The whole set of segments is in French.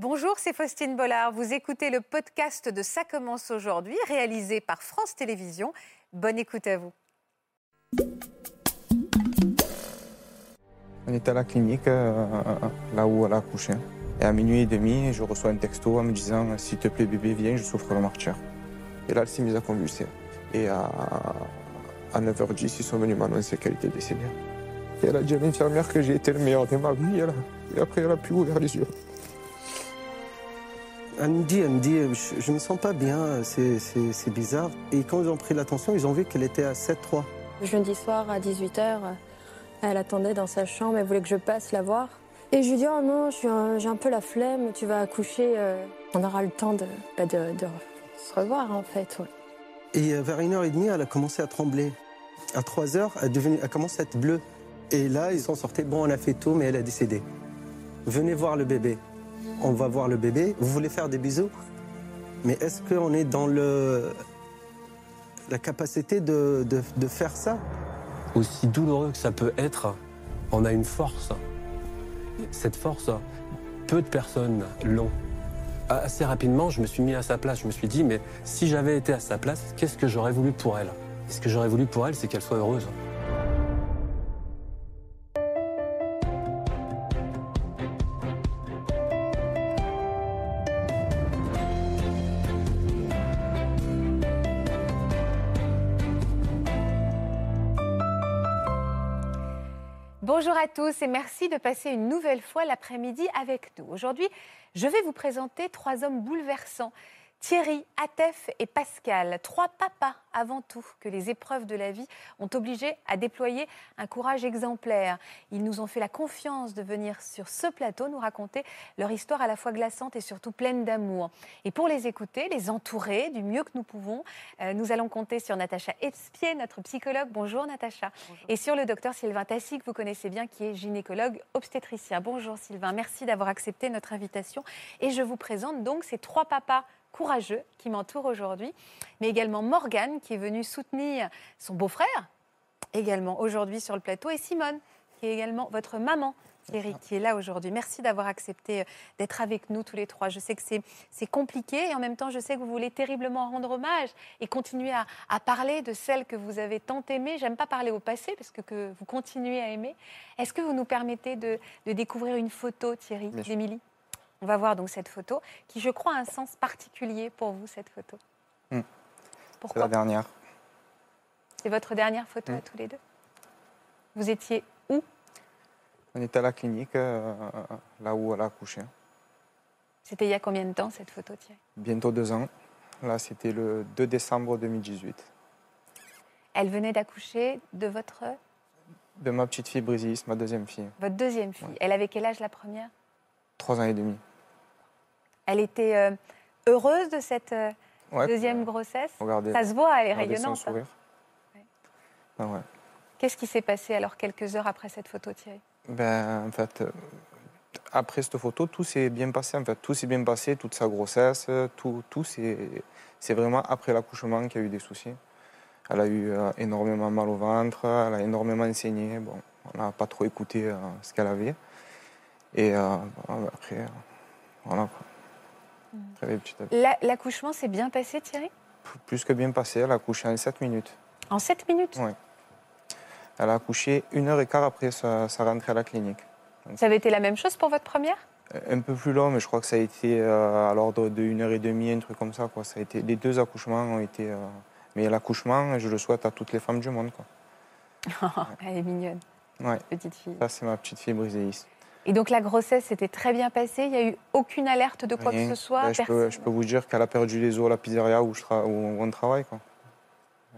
Bonjour, c'est Faustine Bollard. Vous écoutez le podcast de Ça commence aujourd'hui, réalisé par France Télévisions. Bonne écoute à vous. On est à la clinique, euh, là où elle a accouché. Et à minuit et demi, je reçois un texto en me disant S'il te plaît, bébé, viens, je souffre le martyr. Et là, elle s'est mise à convulser. Et à, à 9h10, ils sont venus m'annoncer qu'elle était décédée. Et elle a dit à l'infirmière que j'ai été le meilleur de ma vie. Et après, elle a pu ouvrir les yeux. Elle me dit, elle me dit, je, je me sens pas bien, c'est- bizarre. Et quand ils ont pris l'attention, ils ont vu qu'elle était à 7-3. Jeudi soir à 18h, elle attendait dans sa chambre, elle voulait que je passe la voir. Et je lui dis Oh non, un- j'ai un peu la flemme, tu vas accoucher, euh, on aura le temps de, bah, de, de se revoir en fait. ouais. Et euh, vers 1h30, elle a commencé à trembler. À 3h, elle, est devenue- elle a commencé à être bleue. Et là, ils sont sortis Bon, on a fait tout, mais elle a décédé. Venez voir le bébé. On va voir le bébé. Vous voulez faire des bisous? Mais est-ce qu'on est dans le, la capacité de, de- faire ça? Aussi douloureux que ça peut être, on a une force. Cette force, peu de personnes l'ont. Assez rapidement, je me suis mis à sa place. Je me suis dit, mais si j'avais été à sa place, qu'est-ce que j'aurais voulu pour elle? Ce que j'aurais voulu pour elle, c'est qu'elle soit heureuse. Bonjour à tous et merci de passer une nouvelle fois l'après-midi avec nous. Aujourd'hui, je vais vous présenter trois hommes bouleversants. Thierry, Atef et Pascal, trois papas avant tout que les épreuves de la vie ont obligé à déployer un courage exemplaire. Ils nous ont fait la confiance de venir sur ce plateau nous raconter leur histoire à la fois glaçante et surtout pleine d'amour. Et pour les écouter, les entourer du mieux que nous pouvons, euh, nous allons compter sur Natacha Espier, notre psychologue. Bonjour Natacha. Et sur le docteur Sylvain Tassi, que vous connaissez bien, qui est gynécologue obstétricien. Bonjour Sylvain, merci d'avoir accepté notre invitation. Et je vous présente donc ces trois papas courageux qui m'entourent aujourd'hui, mais également Morgane, qui est venue soutenir son beau-frère, également aujourd'hui sur le plateau, et Simone, qui est également votre maman. Thierry, qui est là aujourd'hui. Merci d'avoir accepté euh, d'être avec nous tous les trois. Je sais que c'est compliqué et en même temps, je sais que vous voulez terriblement rendre hommage et continuer à, à parler de celle que vous avez tant aimée. J'aime pas parler au passé parce que, que vous continuez à aimer. Est-ce que vous nous permettez de, de découvrir une photo, Thierry, d'Émilie? On va voir donc cette photo qui, je crois, a un sens particulier pour vous, cette photo. Hmm. C'est Pourquoi? la dernière. C'est votre dernière photo à Hmm. tous les deux? Vous étiez où? On est à la clinique, euh, là où elle a accouché. C'était il y a combien de temps cette photo, Thierry? Bientôt deux ans. Là, c'était le 2 décembre 2018. Elle venait d'accoucher de votre, De ma petite fille Brisis, ma deuxième fille. votre deuxième fille. Ouais. Elle avait quel âge la première? Trois ans et demi. Elle était euh, heureuse de cette euh, Ouais, deuxième euh, grossesse? Regardez, Ça se voit, elle est rayonnante. hein. Ouais. Ah ouais. Qu'est-ce qui s'est passé alors quelques heures après cette photo, Thierry? Ben, en fait, euh, après cette photo, tout s'est bien passé. En fait, tout s'est bien passé, toute sa grossesse, tout, tout c'est, vraiment après l'accouchement qu'il y a eu des soucis. Elle a eu énormément mal au ventre, elle a énormément saigné. Bon, on n'a pas trop écouté euh, ce qu'elle avait. Et euh, bon, après, voilà. Après, petit à petit, L'accouchement s'est bien passé, Thierry? Plus que bien passé, elle a accouché en 7 minutes. En 7 minutes? Ouais. Elle a accouché une heure et quart après sa, sa rentrée à la clinique. Ça avait été la même chose pour votre première? Un peu plus long, mais je crois que ça a été euh, à l'ordre de une heure et demie, un truc comme ça. Quoi. Ça a été, les deux accouchements ont été. euh, mais l'accouchement, je le souhaite à toutes les femmes du monde. Quoi. Elle est mignonne, Ouais, petite fille. ça c'est ma petite fille briséiste. Et donc la grossesse s'était très bien passée Il n'y a eu aucune alerte de quoi Rien. que ce soit Ben, je, peux, Personne je peux vous dire qu'elle a perdu les os à la pizzeria où, je tra- où on travaille. Quoi.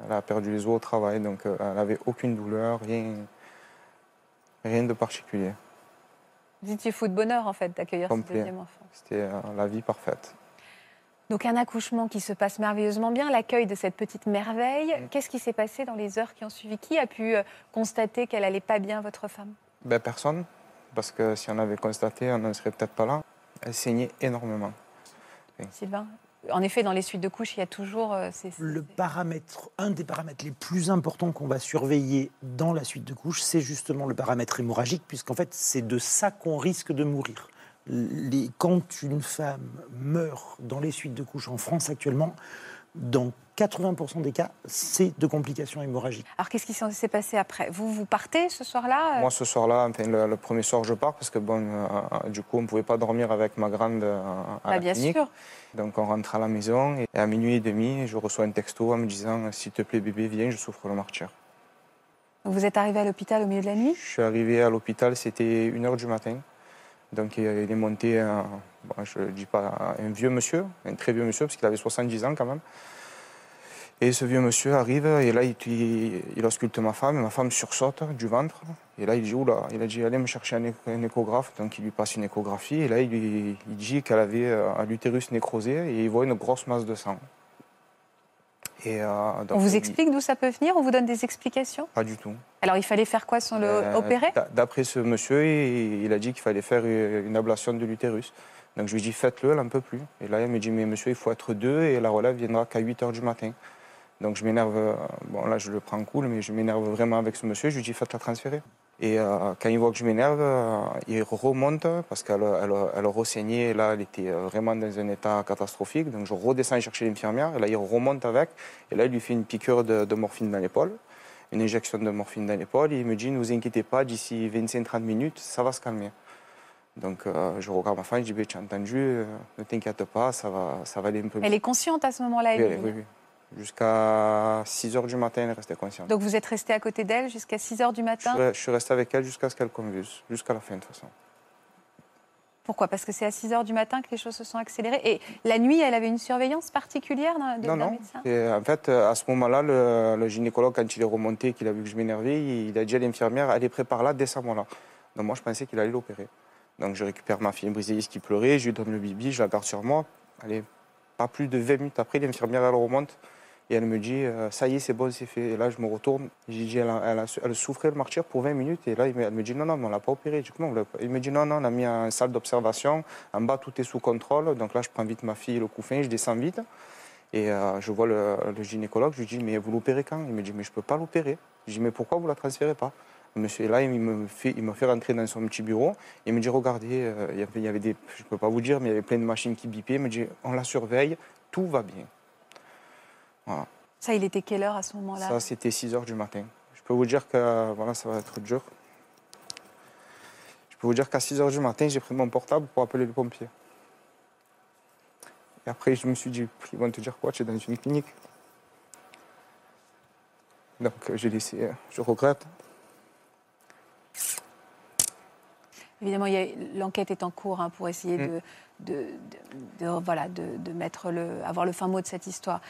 Elle a perdu les os au travail, donc euh, elle n'avait aucune douleur, rien, rien de particulier. Vous étiez fou de bonheur en fait d'accueillir ce deuxième enfant. C'était euh, la vie parfaite. Donc un accouchement qui se passe merveilleusement bien, l'accueil de cette petite merveille. Mm. Qu'est-ce qui s'est passé dans les heures qui ont suivi? Qui a pu euh, constater qu'elle allait pas bien, votre femme? Ben, personne, parce que si on avait constaté, on n'en serait peut-être pas là. Elle saignait énormément. Sylvain En effet, dans les suites de couches, il y a toujours... euh, ces- Le paramètre, un des paramètres les plus importants qu'on va surveiller dans la suite de couches, c'est justement le paramètre hémorragique, puisqu'en fait, c'est de ça qu'on risque de mourir. les- quand une femme meurt dans les suites de couches en France actuellement, dans 80% des cas, c'est de complications hémorragiques. Alors, qu'est-ce qui s'est passé après? Vous, vous partez ce soir-là euh, Moi, ce soir-là, enfin, le, le premier soir, je pars parce que, bon, euh, du coup, on ne pouvait pas dormir avec ma grande euh, à bah, la Bien clinique. sûr. Donc, on rentre à la maison et à minuit et demi, je reçois un texto en me disant S'il te plaît, bébé, viens, je souffre le martyr. Vous êtes arrivé à l'hôpital au milieu de la nuit? Je suis arrivé à l'hôpital, c'était 1h du matin. Donc, il est monté, un, je ne dis pas un vieux monsieur, un très vieux monsieur, parce qu'il avait 70 ans quand même. Et ce vieux monsieur arrive et là, il, il, ausculte ma femme, et ma femme sursaute du ventre. Et là, il dit, oula, il a dit, allez me chercher un, échographe. Donc, il lui passe une échographie. Et là, il, il dit qu'elle avait euh, un l'utérus nécrosé et il voit une grosse masse de sang. Et, euh, On vous explique d'où ça peut venir On vous donne des explications? Pas du tout. Alors, il fallait faire quoi sans le Euh, opérer d'a- D'après ce monsieur, il, il a dit qu'il fallait faire une ablation de l'utérus. Donc je lui ai dit faites-le, elle n'en peut plus. Et là, il me dit mais monsieur, il faut être deux et la relève viendra qu'à 8 h du matin. Donc je m'énerve, euh, bon là je le prends cool, mais je m'énerve vraiment avec ce monsieur. Je lui dis faites-la transférer. Et euh, quand il voit que je m'énerve, euh, il remonte parce qu'elle elle, elle ressaignait. Là, elle était vraiment dans un état catastrophique. Donc je redescends chercher l'infirmière. Et là, il remonte avec. Et là, il lui fait une piqûre de, de morphine dans l'épaule une injection de morphine dans l'épaule. Et il me dit, ne vous inquiétez pas, d'ici 25-30 minutes, ça va se calmer. Donc euh, je regarde ma femme, je dis, Ben, tu as entendu, ne t'inquiète pas, ça va, ça va aller un peu mieux. Elle est consciente à ce moment-là, Oui, Émilie oui, oui. Jusqu'à 6 h du matin, elle restait consciente. Donc, vous êtes resté à côté d'elle jusqu'à 6 h du matin je suis resté avec elle jusqu'à ce qu'elle convulse, jusqu'à la fin de toute façon. Pourquoi? Parce que c'est à 6 h du matin que les choses se sont accélérées. Et la nuit, elle avait une surveillance particulière d'un médecin? Et en fait, euh, à ce moment-là, le, le gynécologue, quand il est remonté, qu'il a vu que je m'énervais, il a dit à l'infirmière, allez, descends-moi là. Donc moi, je pensais qu'il allait l'opérer. Donc je récupère ma fille brisée qui pleurait, je lui donne le bibi, je la garde sur moi. Allez, pas plus de 20 minutes après, l'infirmière, elle remonte et elle me dit, euh, ça y est, c'est bon, c'est fait. Et là, je me retourne, j'ai dit, elle, a- elle, a- elle souffrait le martyr pour 20 minutes. Et là, elle me dit, non, non, mais on l'a pas opéré. Il me dit, non, non, on l'a mis en salle d'observation. En bas, tout est sous contrôle. Donc là, je prends vite ma fille, le couffin, je descends vite. Et euh, je vois le, gynécologue, je lui dis, mais vous l'opérez quand? Il me dit, mais je ne peux pas l'opérer. Je dis, mais pourquoi vous ne la transférez pas? Monsieur, là, il me, fait, il me fait rentrer dans son petit bureau. Il me dit, regardez, euh, des, je ne peux pas vous dire, mais il y avait plein de machines qui bipaient. Il me dit, on la surveille, tout va bien. Voilà. Ça, il était quelle heure à ce moment-là Ça, c'était 6 heures du matin. Je peux vous dire que, voilà, ça va être dur. Je peux vous dire qu'à 6 heures du matin, j'ai pris mon portable pour appeler les pompiers. Et après, je me suis dit, ils vont te dire quoi? Tu es dans une clinique. Donc, euh, j'ai laissé, euh, je regrette. Évidemment, l'enquête est en cours hein, pour essayer Mm. de, de, de- de- voilà, de mettre le, avoir le fin mot de cette histoire.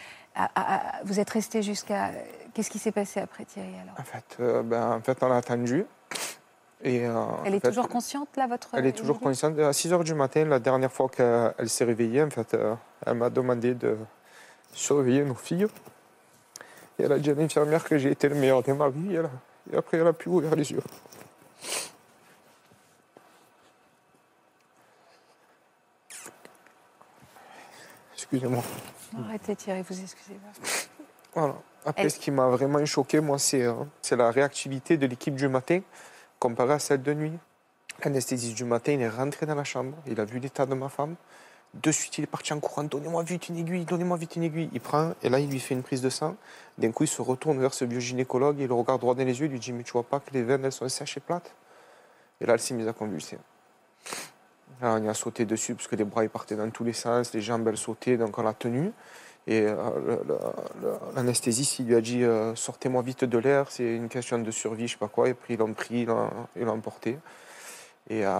Vous êtes resté jusqu'à. Qu'est-ce qui s'est passé après Thierry alors? En fait, euh, ben, en fait, on l'a attendu. Et, euh, Elle est fait, toujours consciente là, votre. Elle est toujours consciente. À 6 heures du matin, la dernière fois qu'elle s'est réveillée, en fait, euh, elle m'a demandé de surveiller nos filles. Et elle a dit à l'infirmière que j'ai été le meilleur de ma vie. Et, elle a- et après, elle a pu ouvrir les yeux. Excusez-moi. Arrêtez Thierry, vous excusez pas. Voilà. Après, Elle- ce qui m'a vraiment choqué, moi, c'est euh, c'est la réactivité de l'équipe du matin comparée à celle de nuit. L'anesthésiste du matin, il est rentré dans la chambre, il a vu l'état de ma femme. De suite, il est parti en courant, donnez-moi vite une aiguille, donnez-moi vite une aiguille. Il prend, et là, il lui fait une prise de sang. D'un coup, il se retourne vers ce vieux gynécologue, il le regarde droit dans les yeux, il lui dit, mais tu vois pas que les veines, elles sont sèches et plates? Et là, elle s'est mise à convulser. Là, on y a sauté dessus, parce que les bras, ils partaient dans tous les sens, les jambes, elles sautaient, donc on l'a tenue. Et euh, l'anesthésiste, il lui a dit euh, Sortez-moi vite de l'air, c'est une question de survie, je sais pas quoi. Et puis ils l'ont pris, ils l'ont emporté. Et à,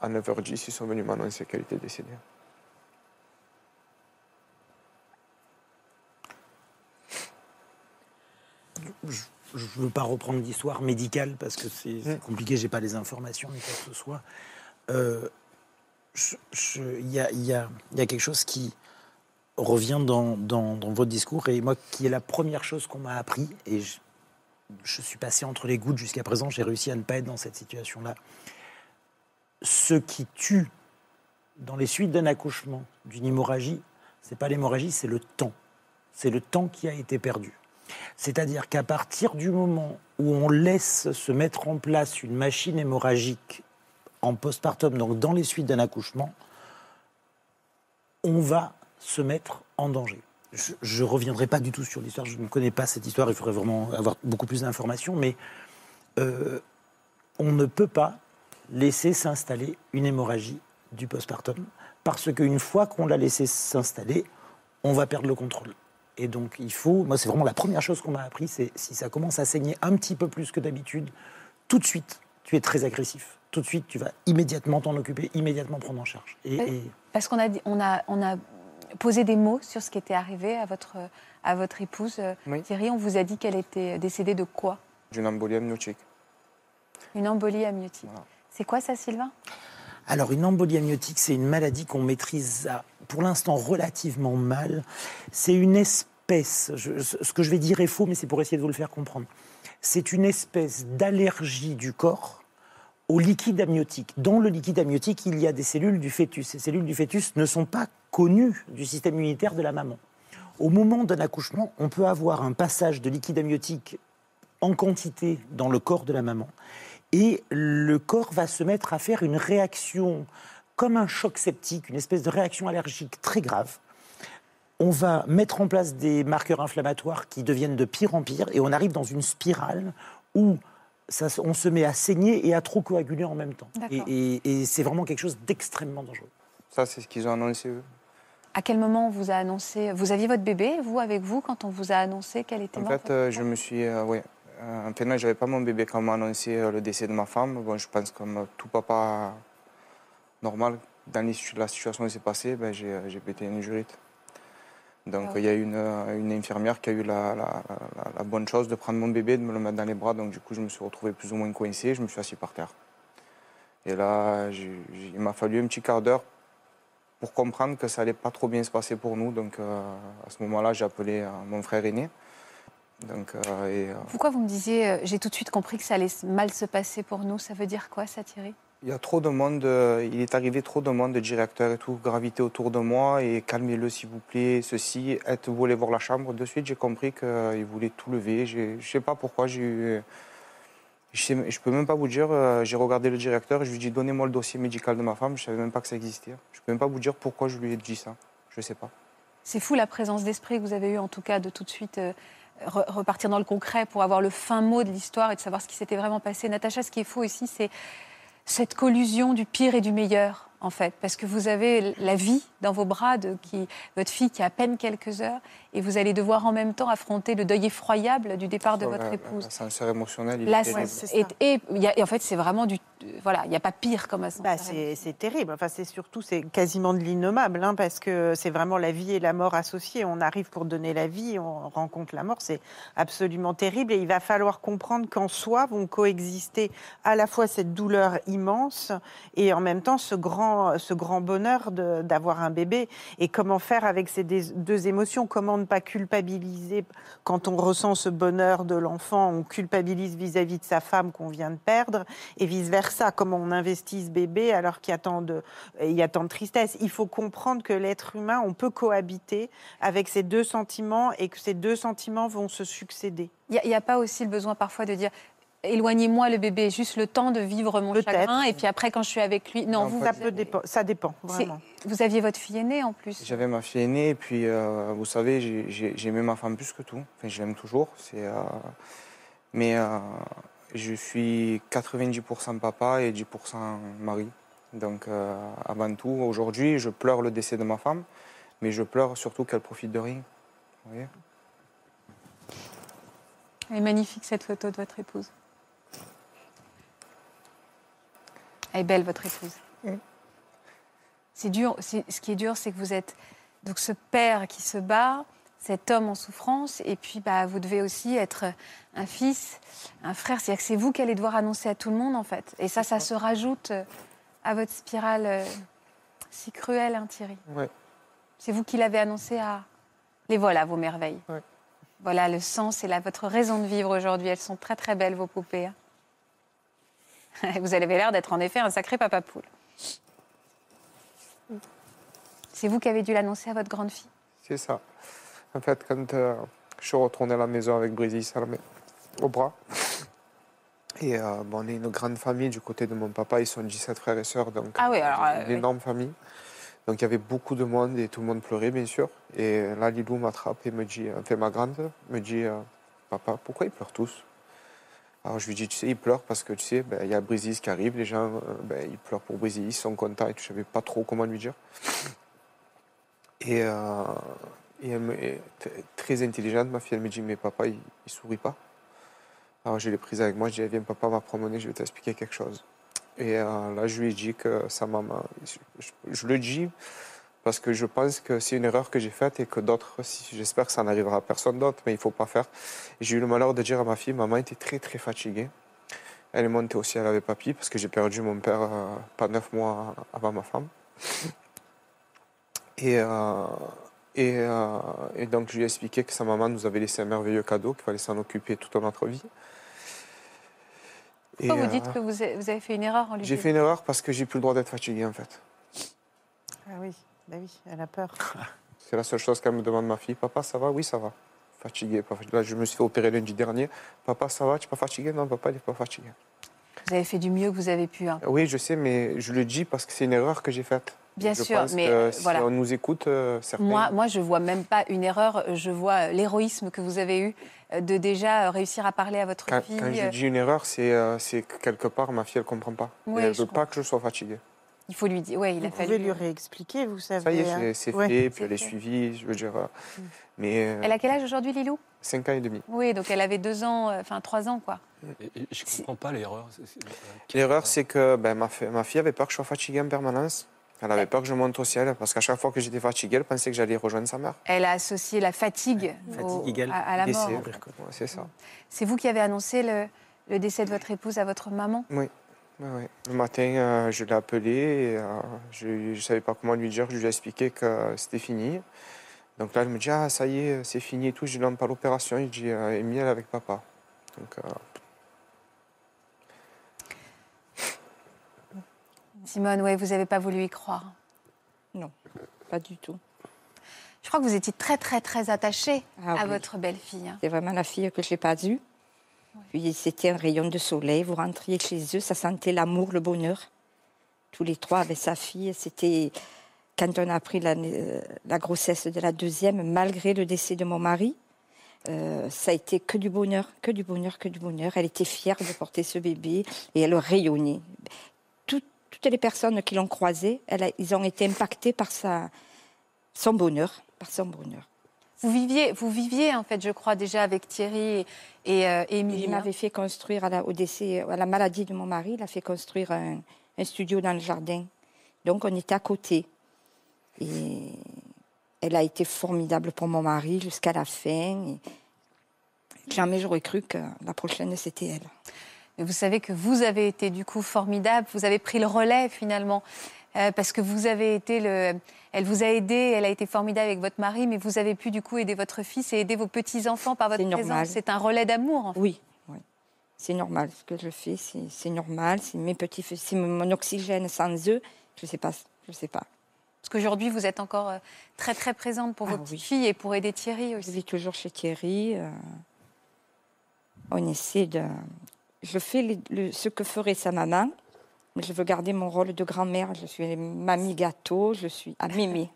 à 9h10, ils sont venus m'annoncer qu'elle était décédée. Je ne veux pas reprendre l'histoire médicale parce que c'est c'est Mm. compliqué, j'ai pas les informations ni quoi que ce soit. Euh, Il y, a, il y a- quelque chose qui revient dans votre discours et moi qui est la première chose qu'on m'a appris et je, je suis passé entre les gouttes jusqu'à présent, j'ai réussi à ne pas être dans cette situation-là. Ce qui tue dans les suites d'un accouchement, d'une hémorragie, c'est pas l'hémorragie, c'est le temps. C'est le temps qui a été perdu. C'est-à-dire qu'à partir du moment où on laisse se mettre en place une machine hémorragique en postpartum, donc dans les suites d'un accouchement, on va se mettre en danger. Je ne reviendrai pas du tout sur l'histoire, je ne connais pas cette histoire, il faudrait vraiment avoir beaucoup plus d'informations, mais euh, on ne peut pas laisser s'installer une hémorragie du postpartum, parce qu'une fois qu'on l'a laissé s'installer, on va perdre le contrôle. Et donc il faut, moi c'est vraiment la première chose qu'on m'a appris, c'est si ça commence à saigner un petit peu plus que d'habitude, tout de suite, tu es très agressif. Tout de suite, tu vas immédiatement t'en occuper, immédiatement prendre en charge. Et, Parce qu'on a, on a, on a posé des mots sur ce qui était arrivé à votre, à votre épouse Thierry. On vous a dit qu'elle était décédée de quoi? D'une embolie amniotique. Une embolie amniotique. C'est quoi ça, Sylvain? Alors, une embolie amniotique, c'est une maladie qu'on maîtrise pour l'instant relativement mal. C'est une espèce, ce que je vais dire est faux, mais c'est pour essayer de vous le faire comprendre. C'est une espèce d'allergie du corps au liquide amniotique. Dans le liquide amniotique, il y a des cellules du fœtus. Ces cellules du fœtus ne sont pas connues du système immunitaire de la maman. Au moment d'un accouchement, on peut avoir un passage de liquide amniotique en quantité dans le corps de la maman et le corps va se mettre à faire une réaction comme un choc septique, une espèce de réaction allergique très grave. On va mettre en place des marqueurs inflammatoires qui deviennent de pire en pire et on arrive dans une spirale où ça, on se met à saigner et à trop coaguler en même temps. Et, c'est vraiment quelque chose d'extrêmement dangereux. Ça, c'est ce qu'ils ont annoncé eux. À quel moment on vous a annoncé Vous aviez votre bébé, vous, avec vous, quand on vous a annoncé qu'elle était morte En fait, euh, je me suis. Euh, euh, en fait, je n'avais pas mon bébé quand on m'a annoncé euh, le décès de ma femme. Bon, je pense comme tout papa normal, dans la situation qui s'est passée, ben, euh, j'ai pété une jurite. Donc ah il y a une, une infirmière qui a eu la, la, bonne chose de prendre mon bébé, de me le mettre dans les bras. Donc du coup, je me suis retrouvé plus ou moins coincé, je me suis assis par terre. Et là, il m'a fallu un petit quart d'heure pour comprendre que ça allait pas trop bien se passer pour nous. Donc à ce moment-là, j'ai appelé mon frère aîné. Donc, euh, euh, Pourquoi vous me disiez, euh, j'ai tout de suite compris que ça allait mal se passer pour nous? Ça veut dire quoi, ça, Thierry? Il y a trop de monde, il est arrivé trop de monde, de directeurs et tout, gravité autour de moi et calmez-le s'il vous plaît, ceci, êtes vous voulez voir la chambre De suite, j'ai compris qu'il voulait tout lever. Je ne sais pas pourquoi. Je ne peux même pas vous dire, j'ai regardé le directeur et je lui ai dit donnez-moi le dossier médical de ma femme, je ne savais même pas que ça existait. Je ne peux même pas vous dire pourquoi je lui ai dit ça, je ne sais pas. C'est fou la présence d'esprit que vous avez eue en tout cas de tout de suite repartir dans le concret pour avoir le fin mot de l'histoire et de savoir ce qui s'était vraiment passé. Natacha, ce qui est faux ici, c'est cette collusion du pire et du meilleur en fait, parce que vous avez la vie dans vos bras de qui, votre fille qui a à peine quelques heures, et vous allez devoir en même temps affronter le deuil effroyable du départ de votre épouse. C'est un émotionnel. Il Là, et, et, en fait, c'est vraiment du, voilà, il n'y a pas pire comme ça. Bah, c'est terrible. Enfin, c'est surtout, c'est quasiment de l'innommable, hein, parce que c'est vraiment la vie et la mort associées. On arrive pour donner la vie, on rencontre la mort. C'est absolument terrible, et il va falloir comprendre qu'en soi vont coexister à la fois cette douleur immense et en même temps ce grand ce grand bonheur d'avoir un bébé et comment faire avec ces deux émotions, comment ne pas culpabiliser quand on ressent ce bonheur de l'enfant, on culpabilise vis-à-vis de sa femme qu'on vient de perdre et vice-versa, comment on investit ce bébé alors qu'il y, a tant de, tristesse. Il faut comprendre que l'être humain, on peut cohabiter avec ces deux sentiments et que ces deux sentiments vont se succéder. Il n'y a, a, pas aussi le besoin parfois de dire éloignez-moi le bébé, juste le temps de vivre mon chagrin, et puis après quand je suis avec lui, non, vous, ça, peut ça dépend vraiment. Vous aviez votre fille aînée en plus. J'avais ma fille aînée, et puis euh, vous savez, j'aimais ma femme plus que tout. Enfin, je l'aime toujours. C'est, euh, mais euh, je suis 90% papa et 10% mari. Donc avant tout, aujourd'hui, je pleure le décès de ma femme, mais je pleure surtout qu'elle profite de rien. Vous voyez? Elle est magnifique cette photo de votre épouse. Elle est belle, votre épouse. C'est dur. Ce qui est dur, c'est que vous êtes donc ce père qui se bat, cet homme en souffrance, et puis bah, vous devez aussi être un fils, un frère. C'est-à-dire que c'est vous qui allez devoir annoncer à tout le monde, en fait. Et ça, ça se rajoute euh, à votre spirale euh, si cruelle, hein, Thierry. Ouais. C'est vous qui l'avez annoncé à. Les voilà, vos merveilles. Voilà le sens et la, votre raison de vivre aujourd'hui. Elles sont très très belles, vos poupées. Hein. Vous avez l'air d'être en effet un sacré papa poule. C'est vous qui avez dû l'annoncer à votre grande fille C'est ça. En fait, quand euh, je suis retourné à la maison avec Brigitte au bras, Et euh, bon, on est une grande famille du côté de mon papa, ils sont 17 frères et sœurs, donc Ah oui, alors, euh, une oui. énorme famille. Donc il y avait beaucoup de monde et tout le monde pleurait, bien sûr. Et là, Lilou m'attrape et me dit, enfin ma grande, me dit, euh, papa, pourquoi ils pleurent tous? Alors je lui dis, tu sais, ils pleurent parce que tu sais, ben, il y a Brisis qui arrive, les gens, euh, ben, ils pleurent pour Brisis, ils sont contents et je savais pas trop comment lui dire. Et, euh, elle me- très intelligente, ma fille, elle me dit, mais papa, il, il sourit pas. Alors je l'ai prise avec moi, je dis, viens papa, va promener, je vais t'expliquer quelque chose. Et euh, là, je lui ai dit que sa maman, je le dis parce que je pense que c'est une erreur que j'ai faite et que d'autres, si, j'espère que ça n'arrivera à personne d'autre, mais il ne faut pas faire. J'ai eu le malheur de dire à ma fille, maman était très très fatiguée. Elle est montée aussi, elle avait papy, parce que j'ai perdu mon père euh, pas neuf mois avant ma femme. Et, euh, et, euh, et donc je lui ai expliqué que sa maman nous avait laissé un merveilleux cadeau, qu'il fallait s'en occuper toute notre vie. Pourquoi Et, vous dites que vous avez, fait une erreur en lui J'ai fait une erreur parce que j'ai plus le droit d'être fatigué en fait. Ah oui, bah oui, elle a peur. C'est la seule chose qu'elle me demande ma fille. Papa, ça va? Oui, ça va. Fatigué. pas. Là, je me suis fait opérer lundi dernier. Papa, ça va? Tu n'es pas fatigué? Non, papa, il n'est pas fatigué. Vous avez fait du mieux que vous avez pu. hein. Oui, je sais, mais je le dis parce que c'est une erreur que j'ai faite. Bien Je sûr, pense mais que euh, si voilà. on nous écoute, euh, certains. Moi, moi, je vois même pas une erreur. Je vois l'héroïsme que vous avez eu euh, de déjà euh, réussir à parler à votre quand, fille. quand je euh, dis une erreur, c'est euh, c'est quelque part, ma fille, elle ne comprend pas. Oui, elle veut pas que je sois fatigué. Il faut lui dire. Ouais, il Vous a fallu. pouvez lui réexpliquer, vous savez. Ça y est, hein. c'est- Ouais. fait, puis elle est suivie, je veux dire. euh, Mm. Mais euh, Elle a quel âge aujourd'hui, Lilou? 5 ans et demi. Oui, donc elle avait deux ans, euh, enfin trois ans, quoi. Et- et je ne comprends pas l'erreur. C'est- L'erreur, c'est que ben, ma, fi- ma fille avait peur que je sois fatigué en permanence. Elle avait peur que je monte au ciel parce qu'à chaque fois que j'étais fatigué, elle pensait que j'allais rejoindre sa mère. Elle a associé la fatigue, Fatigue au- à, à la mort. c'est ça. C'est vous qui avez annoncé le, le décès de votre épouse à votre maman? Oui. Ouais. Le matin, euh, je l'ai appelé et euh, je ne savais pas comment lui dire. Je lui ai expliqué que c'était fini. Donc là, elle me dit Ah, ça y est, c'est fini et tout. Je lui demande pas l'opération. Il dit euh, Amy, elle est avec papa. Donc, euh, Simone, ouais, vous n'avez pas voulu y croire. Pas du tout. Je crois que vous étiez très, très, très attachée Ah à oui. votre belle-fille. hein. C'est vraiment la fille que je n'ai pas eue. Puis c'était un rayon de soleil. Vous rentriez chez eux, ça sentait l'amour, le bonheur. Tous les trois avec sa fille. C'était quand on a appris la, euh, la grossesse de la deuxième, malgré le décès de mon mari. euh, ça a été que du bonheur, que du bonheur, que du bonheur. Elle était fière de porter ce bébé et elle rayonnait. Tout- toutes les personnes qui l'ont croisée, ils ont été impactés par son bonheur, par son bonheur. Vous viviez, vous viviez, en fait, je crois, déjà avec Thierry et, et, euh, Il m'avait fait construire, à la, au décès, à la maladie de mon mari, il a fait construire un, un studio dans le jardin. Donc on était à côté. Et elle a été formidable pour mon mari jusqu'à la fin. Et jamais j'aurais cru que la prochaine, c'était elle. Mais vous savez que vous avez été du coup formidable, vous avez pris le relais finalement, parce que vous avez été le... Elle vous a aidé, elle a été formidable avec votre mari, mais vous avez pu du coup aider votre fils et aider vos petits-enfants par votre présence. C'est un relais d'amour en fait. Oui, oui. C'est normal. Ce que je fais, c'est normal. C'est mes petits, c'est mon oxygène sans eux. Je sais pas. Je sais pas. Parce qu'aujourd'hui, vous êtes encore euh, très très présente pour Ah vos oui. petites filles et pour aider Thierry Je aussi. vis toujours chez Thierry. euh, on essaie de. Je fais les- le- ce que ferait sa maman, je veux garder mon rôle de grand-mère. Je suis mamie gâteau, je suis à mémé.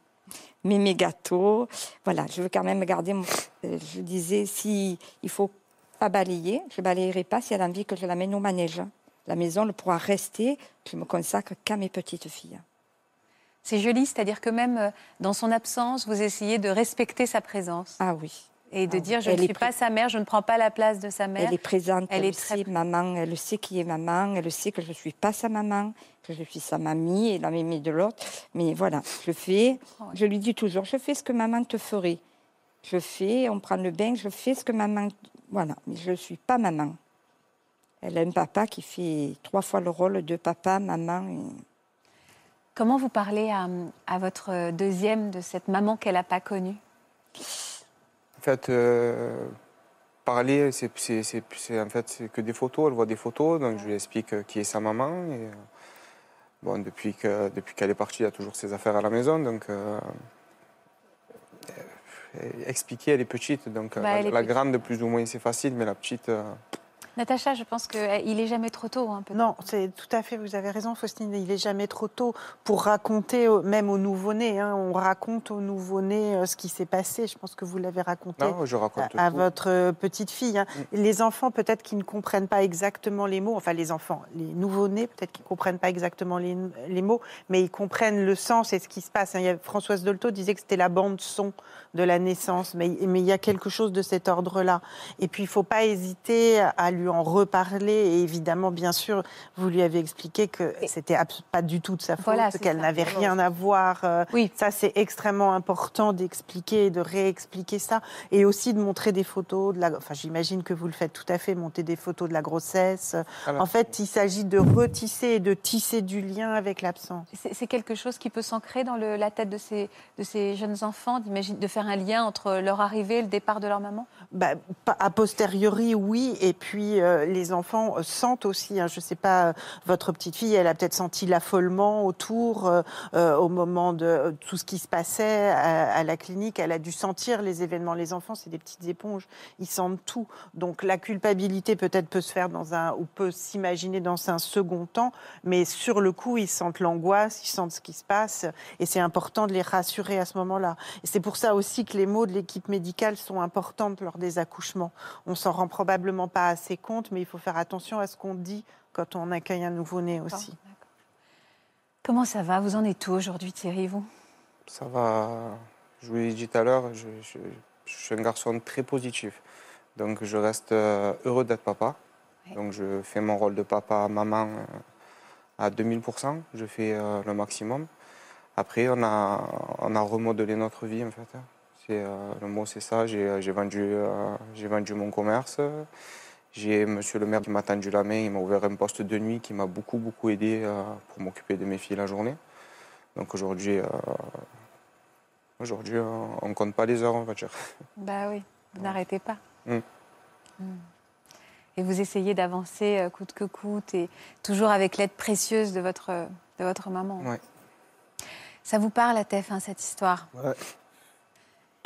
Mémé gâteau. Voilà, je veux quand même garder mon. euh, Je disais, si il faut pas balayer, je balayerai pas si elle a envie que je l'amène au manège. La maison elle pourra rester, je me consacre qu'à mes petites filles. C'est joli, c'est-à-dire que même euh, dans son absence, vous essayez de respecter sa présence Ah oui. Et de Ah dire je ne suis pas sa mère, je ne prends pas la place de sa mère. Elle est présente, Elle elle, est très sait maman, elle sait qui est maman, elle sait que je ne suis pas sa maman, que je suis sa mamie et la mémé de l'autre. Mais voilà, je fais, ouais. je lui dis toujours, je fais ce que maman te ferait. Je fais, on prend le bain, je fais ce que maman. Voilà, mais je ne suis pas maman. Elle a un papa qui fait trois fois le rôle de papa, maman. et- Comment vous parlez à, à votre deuxième de cette maman qu'elle n'a pas connue? Fait, euh, parler, c'est en fait, c'est que des photos. Elle voit des photos, donc je lui explique euh, qui est sa maman. Et, euh, bon, depuis que depuis qu'elle est partie, il y a toujours ses affaires à la maison, donc euh, expliquer, elle est petite, donc Bah, la, elle est la petite. grande plus ou moins c'est facile, mais la petite, Natacha, je pense qu'il n'est jamais trop tôt. hein. Non, c'est tout à fait, vous avez raison, Faustine. Il n'est jamais trop tôt pour raconter, même aux nouveau-nés. hein, on raconte aux nouveau-nés euh, ce qui s'est passé. Je pense que vous l'avez raconté Non, je raconte à, votre euh, petite fille. hein. Les enfants, peut-être qu'ils ne comprennent pas exactement les mots. Enfin, les enfants, les nouveau-nés, peut-être qu'ils ne comprennent pas exactement les, les mots, mais ils comprennent le sens et ce qui se passe. hein. Françoise Dolto disait que c'était la bande-son de la naissance, mais, mais il y a quelque chose de cet ordre-là. Et puis, il ne faut pas hésiter à lui en reparler. Et évidemment, bien sûr, vous lui avez expliqué que c'était pas du tout de sa faute, Voilà, qu'elle n'avait rien à voir. euh, Oui. Ça, c'est extrêmement important d'expliquer et de réexpliquer ça. Et aussi de montrer des photos. De la... Enfin, j'imagine que vous le faites tout à fait, monter des photos de la grossesse. En fait, il s'agit de retisser et de tisser du lien avec l'absence. C'est quelque chose qui peut s'ancrer dans le- la tête de ces, de ces jeunes enfants, d'imaginer- de un lien entre leur arrivée et le départ de leur maman? Bah, a posteriori, oui. Et puis, euh, les enfants sentent aussi. hein, je ne sais pas, euh, votre petite fille, elle a peut-être senti l'affolement autour euh, au moment de tout ce qui se passait à, à la clinique. Elle a dû sentir les événements. Les enfants, c'est des petites éponges. Ils sentent tout. Donc, la culpabilité peut-être peut se faire dans un ou peut s'imaginer dans un second temps, mais sur le coup, ils sentent l'angoisse, ils sentent ce qui se passe, et c'est important de les rassurer à ce moment-là. Et c'est pour ça aussi que les mots de l'équipe médicale sont importants lors des accouchements. On s'en rend probablement pas assez compte, mais il faut faire attention à ce qu'on dit quand on accueille un nouveau-né aussi. Comment ça va? Vous en êtes où aujourd'hui, Thierry, vous? Ça va. Je vous l'ai dit tout à l'heure, je, je- je suis un garçon très positif. Donc je reste euh, heureux d'être papa. Donc je fais mon rôle de papa, maman euh, à 2000%. Je fais euh, le maximum. Après, on a, on a remodelé notre vie en fait. C'est, euh, le mot c'est ça. J'ai, j'ai vendu, euh, j'ai vendu mon commerce. J'ai monsieur le maire qui m'a tendu la main. Il m'a ouvert un poste de nuit qui m'a beaucoup beaucoup aidé euh, pour m'occuper de mes filles la journée. Donc aujourd'hui, euh, aujourd'hui, euh, on compte pas les heures, on va dire. Bah oui, vous n'arrêtez pas. Mm. Mm. Et vous essayez d'avancer euh, coûte que coûte et toujours avec l'aide précieuse de votre, de votre maman. Ouais. Ça vous parle, Atef, hein, cette histoire? Ouais.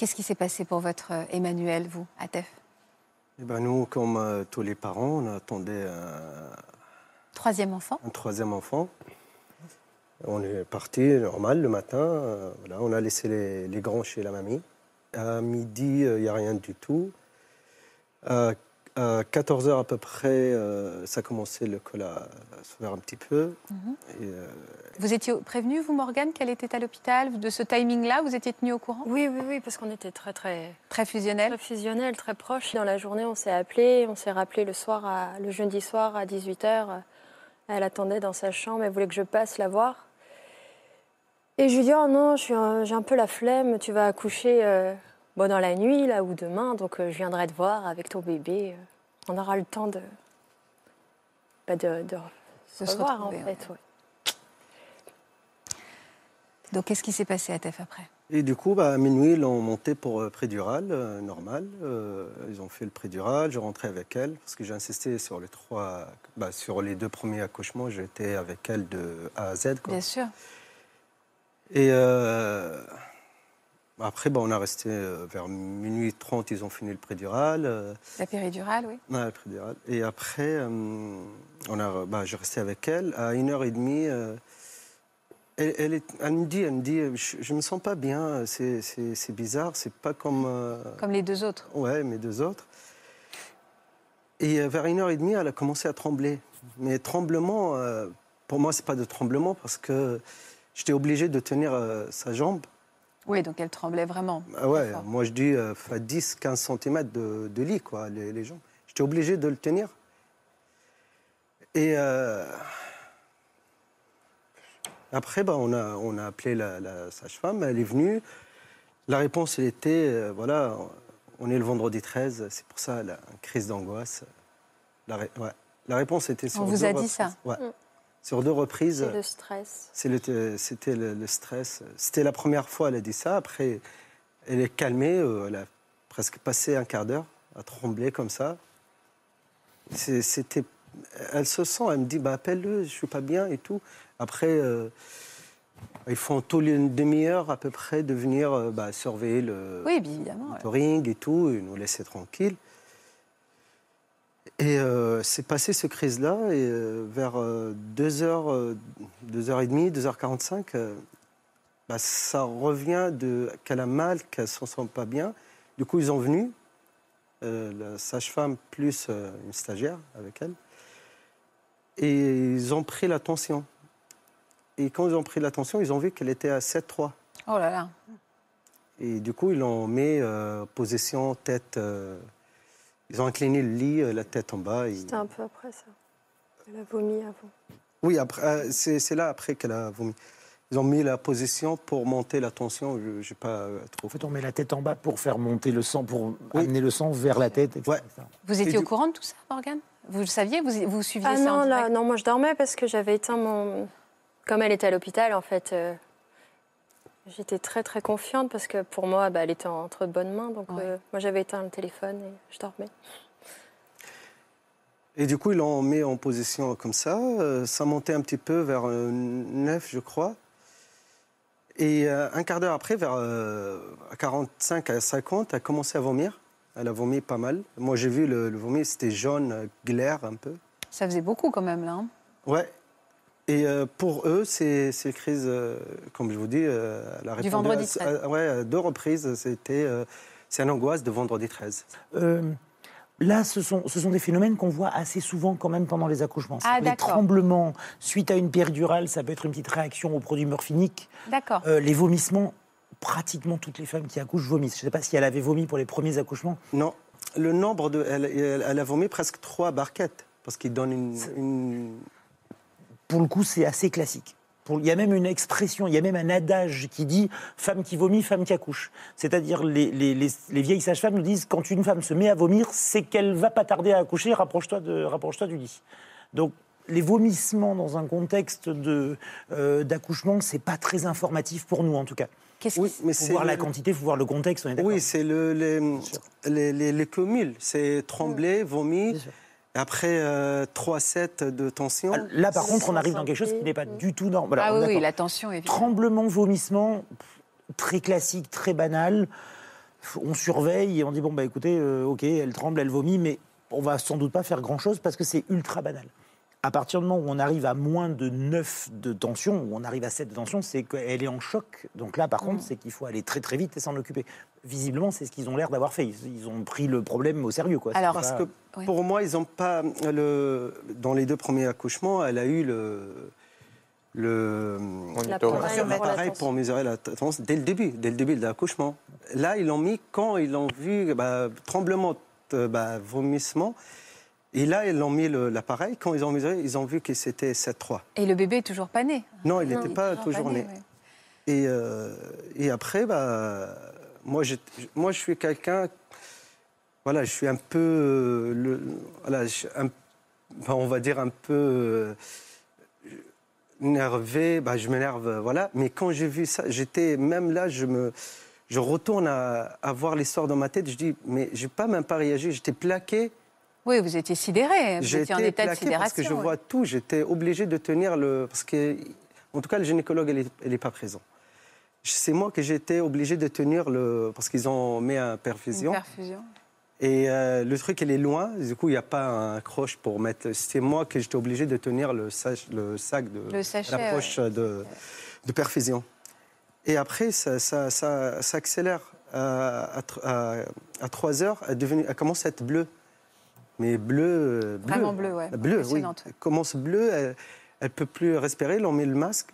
Qu'est-ce qui s'est passé pour votre euh, Emmanuel, vous, Atef Eh ben nous, comme euh, tous les parents, on attendait un, Troisième enfant? un troisième enfant. On est parti normal le matin. euh, voilà, on a laissé les, les grands chez la mamie. À midi, il n'y a rien du tout. À, 14 h à peu près, euh, ça commençait le col à faire un petit peu. Mhm. Et, euh, Vous étiez prévenu, vous, Morgane, qu'elle était à l'hôpital De ce timing-là, vous étiez tenu au courant? Oui, oui, oui, parce qu'on était très, très, Très fusionnel très fusionnels, très proches. Dans la journée, on s'est appelé, on s'est rappelé le soir, à- le jeudi soir à 18h. Elle attendait dans sa chambre, elle voulait que je passe la voir. Et je lui dis, oh non, un- j'ai un peu la flemme, tu vas accoucher euh, bon, dans la nuit là ou demain, donc euh, je viendrai te voir avec ton bébé. euh, on aura le temps de, bah, de, de se De se revoir en retrouver, fait. ouais. Donc, qu'est-ce qui s'est passé, Atef, après? Et du coup, bah, à minuit, ils l'ont monté pour euh, prédural, euh, normal. Euh, ils ont fait le prédural, je rentrais avec elle, parce que j'ai insisté sur les, trois, bah, sur les deux premiers accouchements, j'étais avec elle de A à Z. Quoi. Bien sûr. Et euh, après, bah, on a resté euh, vers minuit 30, ils ont fini le prédural. euh, La péridurale, oui. Ouais, le prédural. Et après, euh, on a, bah, je restais avec elle. À une heure et demie, euh, elle, elle, est- elle me dit, elle me dit, je, je me sens pas bien. C'est, c'est, c'est bizarre. C'est pas comme, euh, Comme les deux autres. ouais, mes deux autres. Et vers une heure et demie, elle a commencé à trembler. Mais tremblement, euh, pour moi, c'est pas de tremblement parce que j'étais obligé de tenir euh, sa jambe. Oui, donc elle tremblait vraiment. Ah ouais, moi je dis euh, à 10-15 cm de, de lit, quoi, les, les jambes. J'étais obligé de le tenir. Et euh, après, bah, on, a, on a appelé la, la sage-femme, elle est venue. La réponse, elle était, euh, voilà, on est le vendredi 13, c'est pour ça, elle a une crise d'angoisse. La, ré- ouais. la réponse était sur vous deux a dit reprises. ça Ouais. Sur deux reprises. C'est le stress. C'était le, le stress. C'était la première fois elle a dit ça. Après, elle est calmée. euh, Elle a presque passé un quart d'heure à trembler comme ça. C'était. Elle se sent. Elle me dit bah, appelle-le, je suis pas bien et tout. Après, euh, ils font tous les demi-heure à peu près de venir euh, bah, surveiller le Oui, ouais. monitoring et tout, et nous laisser tranquilles. Et euh, c'est passé ce crise-là, et euh, vers 2h, 2h30, 2h45, euh, bah, ça revient de qu'elle a mal, qu'elle ne se sent pas bien. Du coup, ils sont venus, euh, la sage-femme plus euh, une stagiaire avec elle, et ils ont pris la tension. Et quand ils ont pris la tension, ils ont vu qu'elle était à 7,3. Oh là là. Et du coup, ils l'ont mis euh, position tête. euh, ils ont incliné le lit, euh, la tête en bas. et- C'était un peu après ça. Elle a vomi avant. Oui, après, euh, c'est c'est là après qu'elle a vomi. Ils ont mis la position pour monter la tension. Je n'ai pas euh, trop. En fait, on met la tête en bas pour faire monter le sang, pour Oui. amener le sang vers la tête. etc. Ouais. Vous étiez Et au du- courant de tout ça, Morgane? Vous le saviez vous, vous suiviez Ah ça en non, là, non, moi je dormais parce que j'avais éteint mon. Comme elle était à l'hôpital, en fait, euh, j'étais très très confiante parce que pour moi, bah, elle était entre de bonnes mains. Donc Ouais. euh, moi j'avais éteint le téléphone et je dormais. Et du coup, ils l'ont mis en position comme ça. Euh, ça montait un petit peu vers euh, 9, je crois. Et euh, un quart d'heure après, vers euh, à 45 à 50, elle a commencé à vomir. Elle a vomi pas mal. Moi, j'ai vu le, le vomi, c'était jaune, euh, glaire un peu. Ça faisait beaucoup quand même là. hein. Ouais. Et euh, pour eux, c'est c'est crise, euh, comme je vous dis, euh, elle a Du vendredi à- 13. à- ouais, à deux reprises. C'était c'est une angoisse de vendredi 13. Euh, là, ce sont, ce sont des phénomènes qu'on voit assez souvent quand même pendant les accouchements. Ah, les tremblements suite à une péridurale, ça peut être une petite réaction aux produits morphiniques. D'accord. Euh, les vomissements, pratiquement toutes les femmes qui accouchent vomissent. Je ne sais pas si elle avait vomi pour les premiers accouchements. Non, le nombre de. Elle, elle- elle a vomi presque trois barquettes parce qu'il donne une, une- Pour le coup, c'est assez classique. Pour- Il y a même une expression, il y a même un adage qui dit femme qui vomit, femme qui accouche. C'est-à-dire, les, les- les- les vieilles sages-femmes nous disent quand une femme se met à vomir, c'est qu'elle va pas tarder à accoucher, rapproche-toi de- rapproche-toi du lit. Donc, les vomissements dans un contexte de, euh, d'accouchement, c'est pas très informatif pour nous en tout cas. Oui, mais Il faut voir le- la quantité, il faut voir le contexte, on est d'accord Oui, c'est le, les, les, les, les cumuls. C'est trembler, vomir. Après euh, 3-7 de tension. Ah, Là, par contre, on arrive dans quelque chose qui n'est pas du tout normal. Ah oui, la tension évidemment. Tremblement, vomissement, très classique, très banal. On surveille et on dit bon bah écoutez, euh, ok, elle tremble, elle vomit, mais on va sans doute pas faire grand chose parce que c'est ultra banal. À partir du moment où on arrive à moins de 9 de tension, où on arrive à 7 de tension, c'est qu'elle est en choc. Donc là, par contre, c'est qu'il faut aller très très vite et s'en occuper. Visiblement, c'est ce qu'ils ont l'air d'avoir fait. Ils, ont pris le problème au sérieux. Quoi. Alors, Parce pas- que pour moi, ils ont pas. Le, dans les deux premiers accouchements, elle a eu le. Le. L'appareil pour mesurer la tension dès le début, dès le début de l'accouchement. Là, ils l'ont mis quand ils l'ont vu, bah, tremblement, euh, bah, vomissement. Et là, ils l'ont mis l'appareil. Quand ils ont mesuré, ils ont vu que c'était 7,3. Et le bébé est toujours pas né. Non, il n'était pas toujours né. ouais. Et, euh, et après, bah, moi, moi, je suis quelqu'un. Voilà, je suis un peu. euh, le, voilà, je suis un- bah, on va dire un peu. euh, énervé, bah, je m'énerve, voilà. Mais quand j'ai vu ça, j'étais. Même là, je me. Je retourne à, à voir l'histoire dans ma tête. Je dis, mais j'ai pas même pas réagi. J'étais plaqué. Oui, vous étiez sidéré. Vous étiez en état de plaqué parce que je sidération. vois tout. J'étais obligé de tenir le. Parce que, en tout cas, le gynécologue, elle n'est pas présent. C'est moi que j'étais obligé de tenir le. Parce qu'ils ont mis un Une perfusion. perfusion. Et euh, le truc, elle est loin. Du coup, il n'y a pas un croche pour mettre. C'est moi que j'étais obligé de tenir le, sach- le sac de Le sachet, la poche de, de perfusion. Et après, ça, ça, ça, ça accélère. À, à, à- à 3 heures, elle, est devenue- elle commence à être bleue. Mais bleue. euh, bleue. Vraiment bleue, ouais. Bleue, oui. Elle commence bleue, elle ne peut plus respirer. Là, on met le masque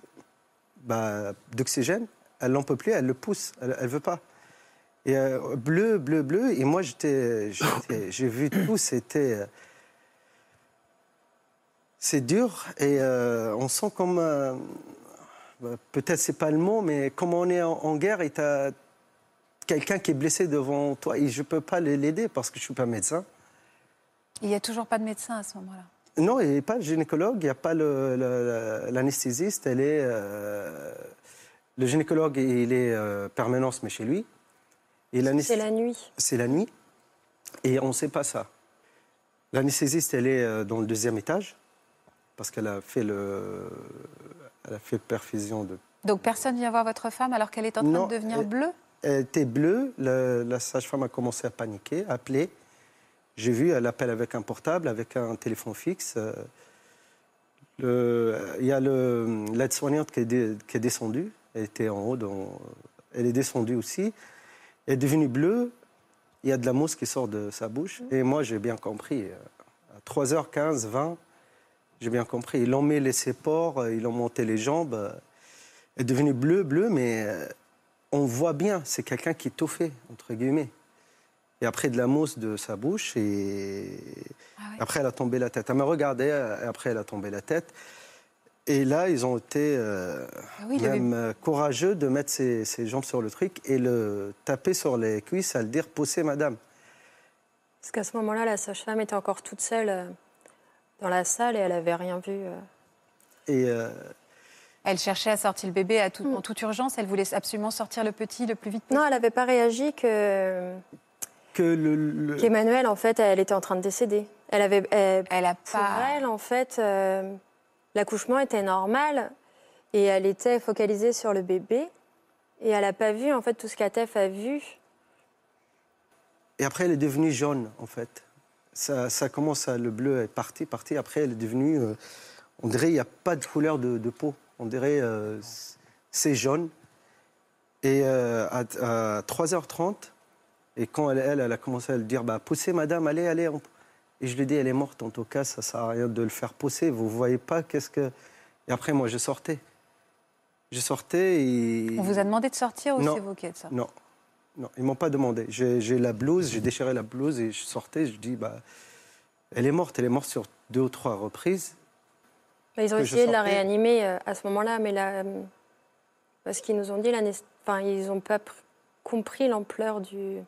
bah, d'oxygène. Elle n'en peut plus, elle le pousse. Elle ne veut pas. Et euh, bleu, bleu, bleu. Et moi, j'étais, j'ai vu tout. C'était, euh, c'est dur. Et euh, on sent comme, bah, peut-être c'est pas le mot, mais comme on est en, en guerre et t'as quelqu'un qui est blessé devant toi et je peux pas l'aider parce que je suis pas médecin. Il n'y a toujours pas de médecin à ce moment-là. Non, il n'y a pas le gynécologue, il n'y a pas le- le- l'anesthésiste. Elle est, euh, le gynécologue, il est euh, permanence, mais chez lui. C'est la nuit. c'est la nuit. Et on ne sait pas ça. L'anesthésiste, elle est euh, dans le deuxième étage, parce qu'elle a fait le, elle a fait perfusion de. Donc personne vient voir votre femme alors qu'elle est en train Non, de devenir elle- bleue? Elle était bleue. le- la sage-femme a commencé à paniquer, à appeler. J'ai vu, elle appelle avec un portable, avec un téléphone fixe. Euh, Il y a l'aide-soignante qui, est descendue. Elle était en haut. dans- elle est descendue aussi. Elle est devenue bleue. Il y a de la mousse qui sort de sa bouche. Et moi, j'ai bien compris. euh, À 3h15, 20, j'ai bien compris. Ils l'ont mis les sépores, euh, ils l'ont monté les jambes. Elle est devenue bleue, bleue, mais on voit bien, c'est quelqu'un qui est fait, entre guillemets. Et après de la mousse de sa bouche, et Ah oui. après elle a tombé la tête. Elle m'a regardé, et après elle a tombé la tête. Et là, ils ont été euh, Ah oui, il avait- même euh, courageux de mettre ses, ses jambes sur le truc et le taper sur les cuisses, à le dire poussez madame. Parce qu'à ce moment-là, la sage-femme était encore toute seule euh, dans la salle et elle avait rien vu. euh. Et euh, Elle cherchait à sortir le bébé à tout- Mm. en toute urgence. Elle voulait absolument sortir le petit le plus vite possible. Non, elle n'avait pas réagi que que le, le- qu'Emmanuel, en fait, elle était en train de décéder. Elle avait, elle- Elle a pour pas. elle, en fait, euh, l'accouchement était normal et elle était focalisée sur le bébé. Et elle n'a pas vu, en fait, tout ce qu'Atef a vu. Et après, elle est devenue jaune, en fait. Ça, ça commence à, le bleu est parti, parti. Après, elle est devenue, euh, on dirait, il n'y a pas de couleur de, de peau. On dirait, euh, c'est jaune. Et euh, à, à 3h30, et quand elle, elle, elle a commencé à le dire, bah, poussez madame, allez, allez. on- Et je lui ai dit, elle est morte, en tout cas, ça ne sert à rien de le faire pousser. Vous ne voyez pas qu'est-ce que... Et après, moi, je sortais. Je sortais et... On vous a demandé de sortir ou c'est vous qui êtes sorti Non, non, ils m'ont pas demandé. J'ai la blouse, j'ai déchiré la blouse et je sortais. Je dis, bah, elle est morte. Elle est morte sur deux ou trois reprises. Bah, Ils ont essayé de la réanimer euh, à ce moment-là, mais là, euh, parce qu'ils nous ont dit, enfin, ils n'ont pas pr- compris l'ampleur du.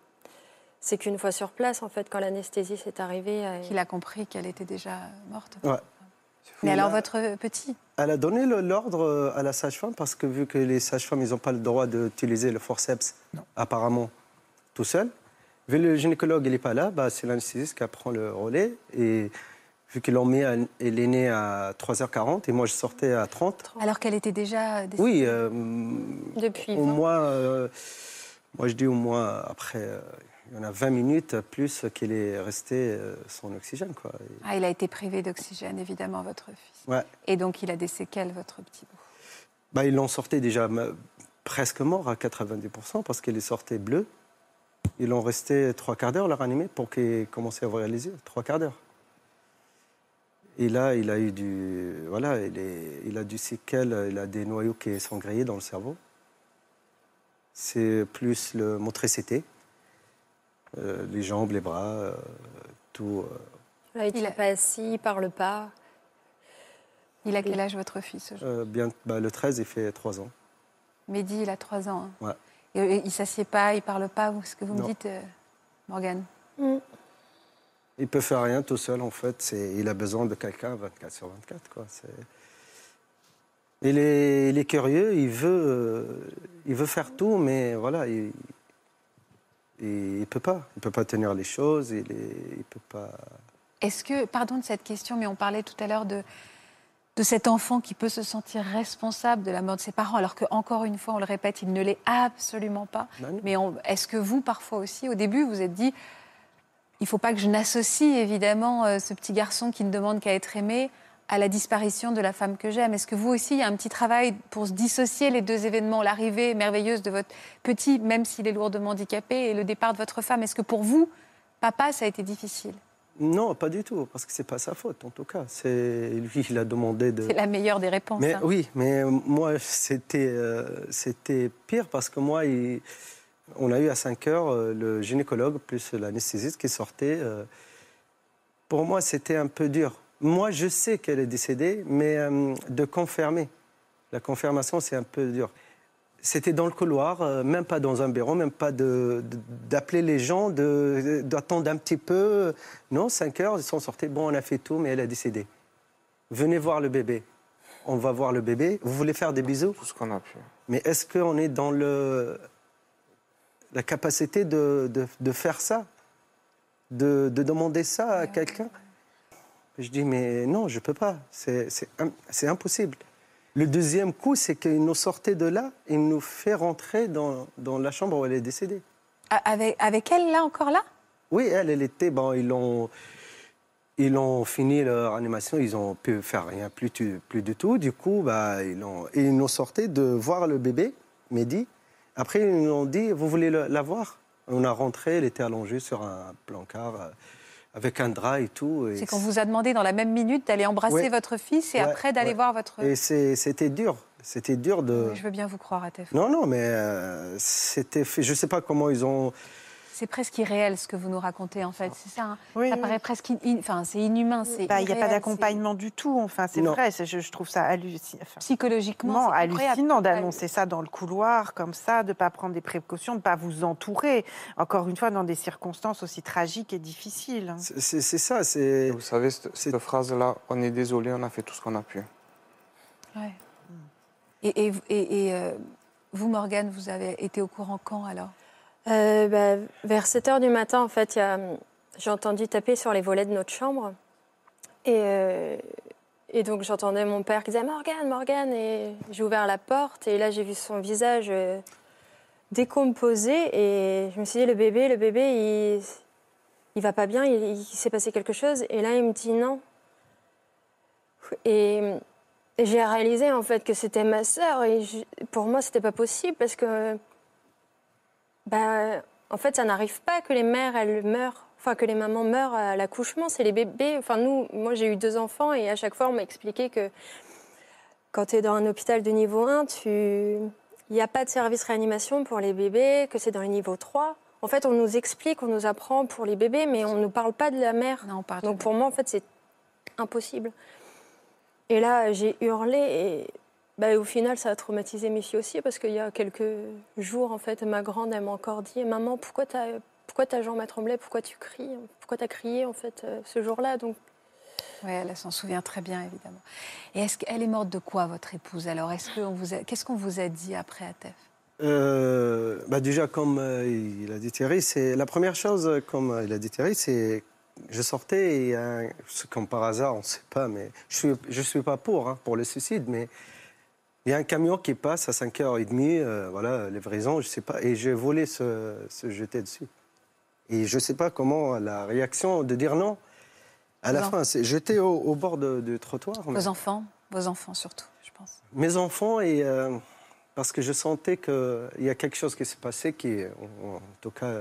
C'est qu'une fois sur place, en fait, quand l'anesthésie s'est arrivée, euh, Qu'il a compris qu'elle était déjà morte. Ouais. Mais alors votre petit Elle a donné l'ordre euh, à la sage-femme parce que vu que les sages-femmes, ils n'ont pas le droit d'utiliser le forceps, apparemment, tout seul. Vu le gynécologue, il n'est pas là, bah, c'est l'anesthésiste qui prend le relais. Et vu qu'ils l'ont mis, à- elle est née à 3h40 et moi, je sortais à 30. Alors qu'elle était déjà décédée Oui, euh, depuis. au 20. moins, euh, moi je dis au moins après, euh, il y en a 20 minutes plus qu'il est resté euh, sans oxygène. Quoi. Ah, il a été privé d'oxygène, évidemment, votre fils. ouais. Et donc, il a des séquelles, votre petit bout. bah, ils l'ont sorti déjà presque mort à 90% parce qu'il est sorti bleu. Ils l'ont resté trois quarts d'heure, le ranimer, pour qu'il commence à ouvrir les yeux. Trois quarts d'heure. Et là, il a eu du. Voilà, il, est- il a du séquelles, il a des noyaux qui sont grillés dans le cerveau. C'est plus le motricité. Euh, les jambes, les bras, euh, tout. euh, il ne a- pas assis, il parle pas. Il a quel âge, votre fils euh, bien, bah, le 13, il fait trois ans. Mehdi, il a 3 ans. hein. Ouais. Et, euh, il ne s'assied pas, il ne parle pas, ce que vous me Non. dites, euh, Morgane Il peut faire rien tout seul, en fait. Il a besoin de quelqu'un 24 sur 24, quoi. C'est... Il, est, il est curieux, il veut, euh, il veut faire tout, mais voilà, il ne peut pas. Il peut pas tenir les choses, il est, il peut pas... Est-ce que, pardon de cette question, mais on parlait tout à l'heure de, de cet enfant qui peut se sentir responsable de la mort de ses parents, alors que encore une fois, on le répète, il ne l'est absolument pas. Non, non. Mais est-ce que vous, parfois aussi, au début, vous êtes dit, il ne faut pas que je n'associe évidemment euh, ce petit garçon qui ne demande qu'à être aimé à la disparition de la femme que j'aime. Est-ce que vous aussi, il y a un petit travail pour se dissocier les deux événements, l'arrivée merveilleuse de votre petit, même s'il est lourdement handicapé, et le départ de votre femme? Est-ce que pour vous, papa, ça a été difficile? Non, pas du tout, parce que c'est pas sa faute, en tout cas. C'est lui, il a demandé de... C'est la meilleure des réponses. Mais hein. oui, mais moi, c'était, euh, c'était pire parce que moi, il- on a eu à 5 heures euh, le gynécologue plus l'anesthésiste qui sortait. euh. pour moi, c'était un peu dur. Moi, je sais qu'elle est décédée, mais euh, de confirmer. La confirmation, c'est un peu dur. C'était dans le couloir, euh, même pas dans un bureau, même pas de- de- d'appeler les gens, de- d'attendre un petit peu. Non, 5 heures, ils sont sortis. Bon, on a fait tout, mais elle est décédée. Venez voir le bébé. On va voir le bébé. Vous voulez faire des bisous? Tout ce qu'on a pu. Mais est-ce qu'on est dans le, la capacité de, de- de faire ça? De, de demander ça à quelqu'un? Je dis, mais non, je ne peux pas. C'est c'est im- c'est impossible. Le deuxième coup, c'est qu'il nous sortait de là, il nous fait rentrer dans, dans la chambre où elle est décédée. Avec, avec elle, là, encore là? Oui, elle, elle était. Bon, ils l'ont. Ils ont fini leur animation, ils ont pu faire rien plus, plus du tout. Du coup, bah, ils, ont, ils nous sortaient de voir le bébé, Mehdi. Après, ils nous ont dit Vous voulez le- la voir? On a rentré, elle était allongée sur un placard euh, avec un drap et tout. C'est qu'on vous a demandé dans la même minute d'aller embrasser Ouais. votre fils et Ouais, après d'aller ouais. voir votre. Et c'était dur. C'était dur de. Oui, Je veux bien vous croire, Atef. Non, non, mais euh, c'était fait. Je ne sais pas comment ils ont. C'est presque irréel ce que vous nous racontez en fait. C'est ça. hein Oui, ça oui. paraît presque, in- in- enfin, c'est inhumain. C'est Bah, Il n'y a pas d'accompagnement du tout. Enfin, c'est vrai. Je, je trouve ça hallucinant. c'est- Psychologiquement, hallucinant d'annoncer ça dans le couloir, comme ça, de ne pas prendre des précautions, de ne pas vous entourer. Encore une fois, dans des circonstances aussi tragiques et difficiles. C'est c'est- ça, c'est. Vous savez, cette, cette phrase-là, on est désolé, on a fait tout ce qu'on a pu. Ouais. Et, et, et- et, euh, vous, Morgane, vous avez été au courant quand alors? Euh, bah, vers 7 heures du matin, en fait, j'ai entendu taper sur les volets de notre chambre. Et, euh, et donc, j'entendais mon père qui disait Morgane, Morgane. Et j'ai ouvert la porte et là, j'ai vu son visage euh, décomposé. Et je me suis dit Le bébé, le bébé, il, il va pas bien, il, s'est passé quelque chose. Et là, il me dit Non. Et, j'ai réalisé en fait que c'était ma sœur. Et pour moi, c'était pas possible parce que bah, en fait, ça n'arrive pas que les mères, elles meurent, enfin que les mamans meurent à l'accouchement, c'est les bébés. Enfin, nous, moi j'ai eu deux enfants et à chaque fois on m'a expliqué que quand tu es dans un hôpital de niveau 1, tu... il n'y a pas de service réanimation pour les bébés, que c'est dans le niveau 3. En fait, on nous explique, on nous apprend pour les bébés, mais on ne nous parle pas de la mère. Non, on parle Donc pour moi, en fait, c'est impossible. Et là, j'ai hurlé et bah, au final, ça a traumatisé mes filles aussi parce qu'il y a quelques jours, en fait, ma grande, elle m'a encore dit Maman, pourquoi, t'as- pourquoi ta jambe a tremblé Pourquoi tu cries? Pourquoi tu as crié, en fait, euh, ce jour-là? Donc, Oui, elle s'en souvient très bien, évidemment. Et est-ce qu'elle est morte de quoi, votre épouse Alors, est-ce qu'on vous a... qu'est-ce qu'on vous a dit après, Atef Euh, bah déjà, comme euh, il a dit Thierry, c'est la première chose, euh, comme euh, il a dit Thierry, c'est je sortais et comme par hasard, on ne sait pas, mais je suis je suis pas pour hein, pour le suicide, mais il y a un camion qui passe à 5h30, euh, voilà, livraison, je sais pas, et j'ai voulu se, se jeter dessus. Et je sais pas comment la réaction de dire non. À la fin, c'est- j'étais au, au bord du trottoir. mais- Vos enfants Vos enfants surtout, je pense. mes enfants et euh, parce que je sentais qu'il y a quelque chose qui s'est passé qui, en, en tout cas,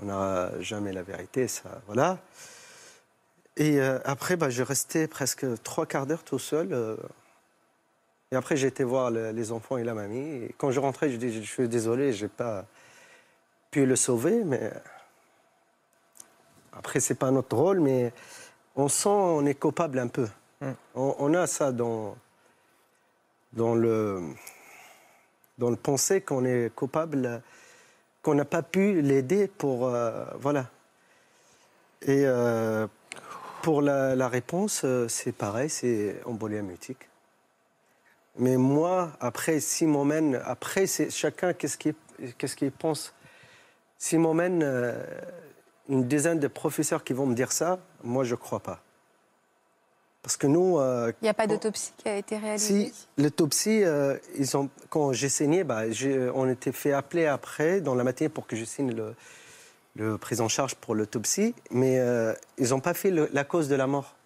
on n'aura jamais la vérité, ça, voilà. Et euh, après, bah, je restais presque trois quarts d'heure tout seul. euh, et après, j'ai été voir le- les enfants et la mamie. Et quand je rentrais, je dis, je suis désolé, j'ai pas pu le sauver, mais après, c'est pas notre rôle, mais on sent, on est coupable un peu. On, on a ça dans, dans le, dans le pensée qu'on est coupable, qu'on n'a pas pu l'aider pour. euh, voilà. Et euh, pour la, la réponse, euh, c'est pareil, c'est embolie mutique. Mais moi, après, si m'emmène, après, c'est chacun, qu'est-ce qu'il qu'est-ce qu'il pense? Si m'emmène euh, une dizaine de professeurs qui vont me dire ça, moi, je ne crois pas. Parce que nous, euh, Il n'y a pas d'autopsie qui a été réalisée? Si l'autopsie, euh, ils ont, quand j'ai saigné, bah, on était fait appeler après dans la matinée pour que je signe le, le prise en charge pour l'autopsie, mais euh, ils n'ont pas fait le- la cause de la mort.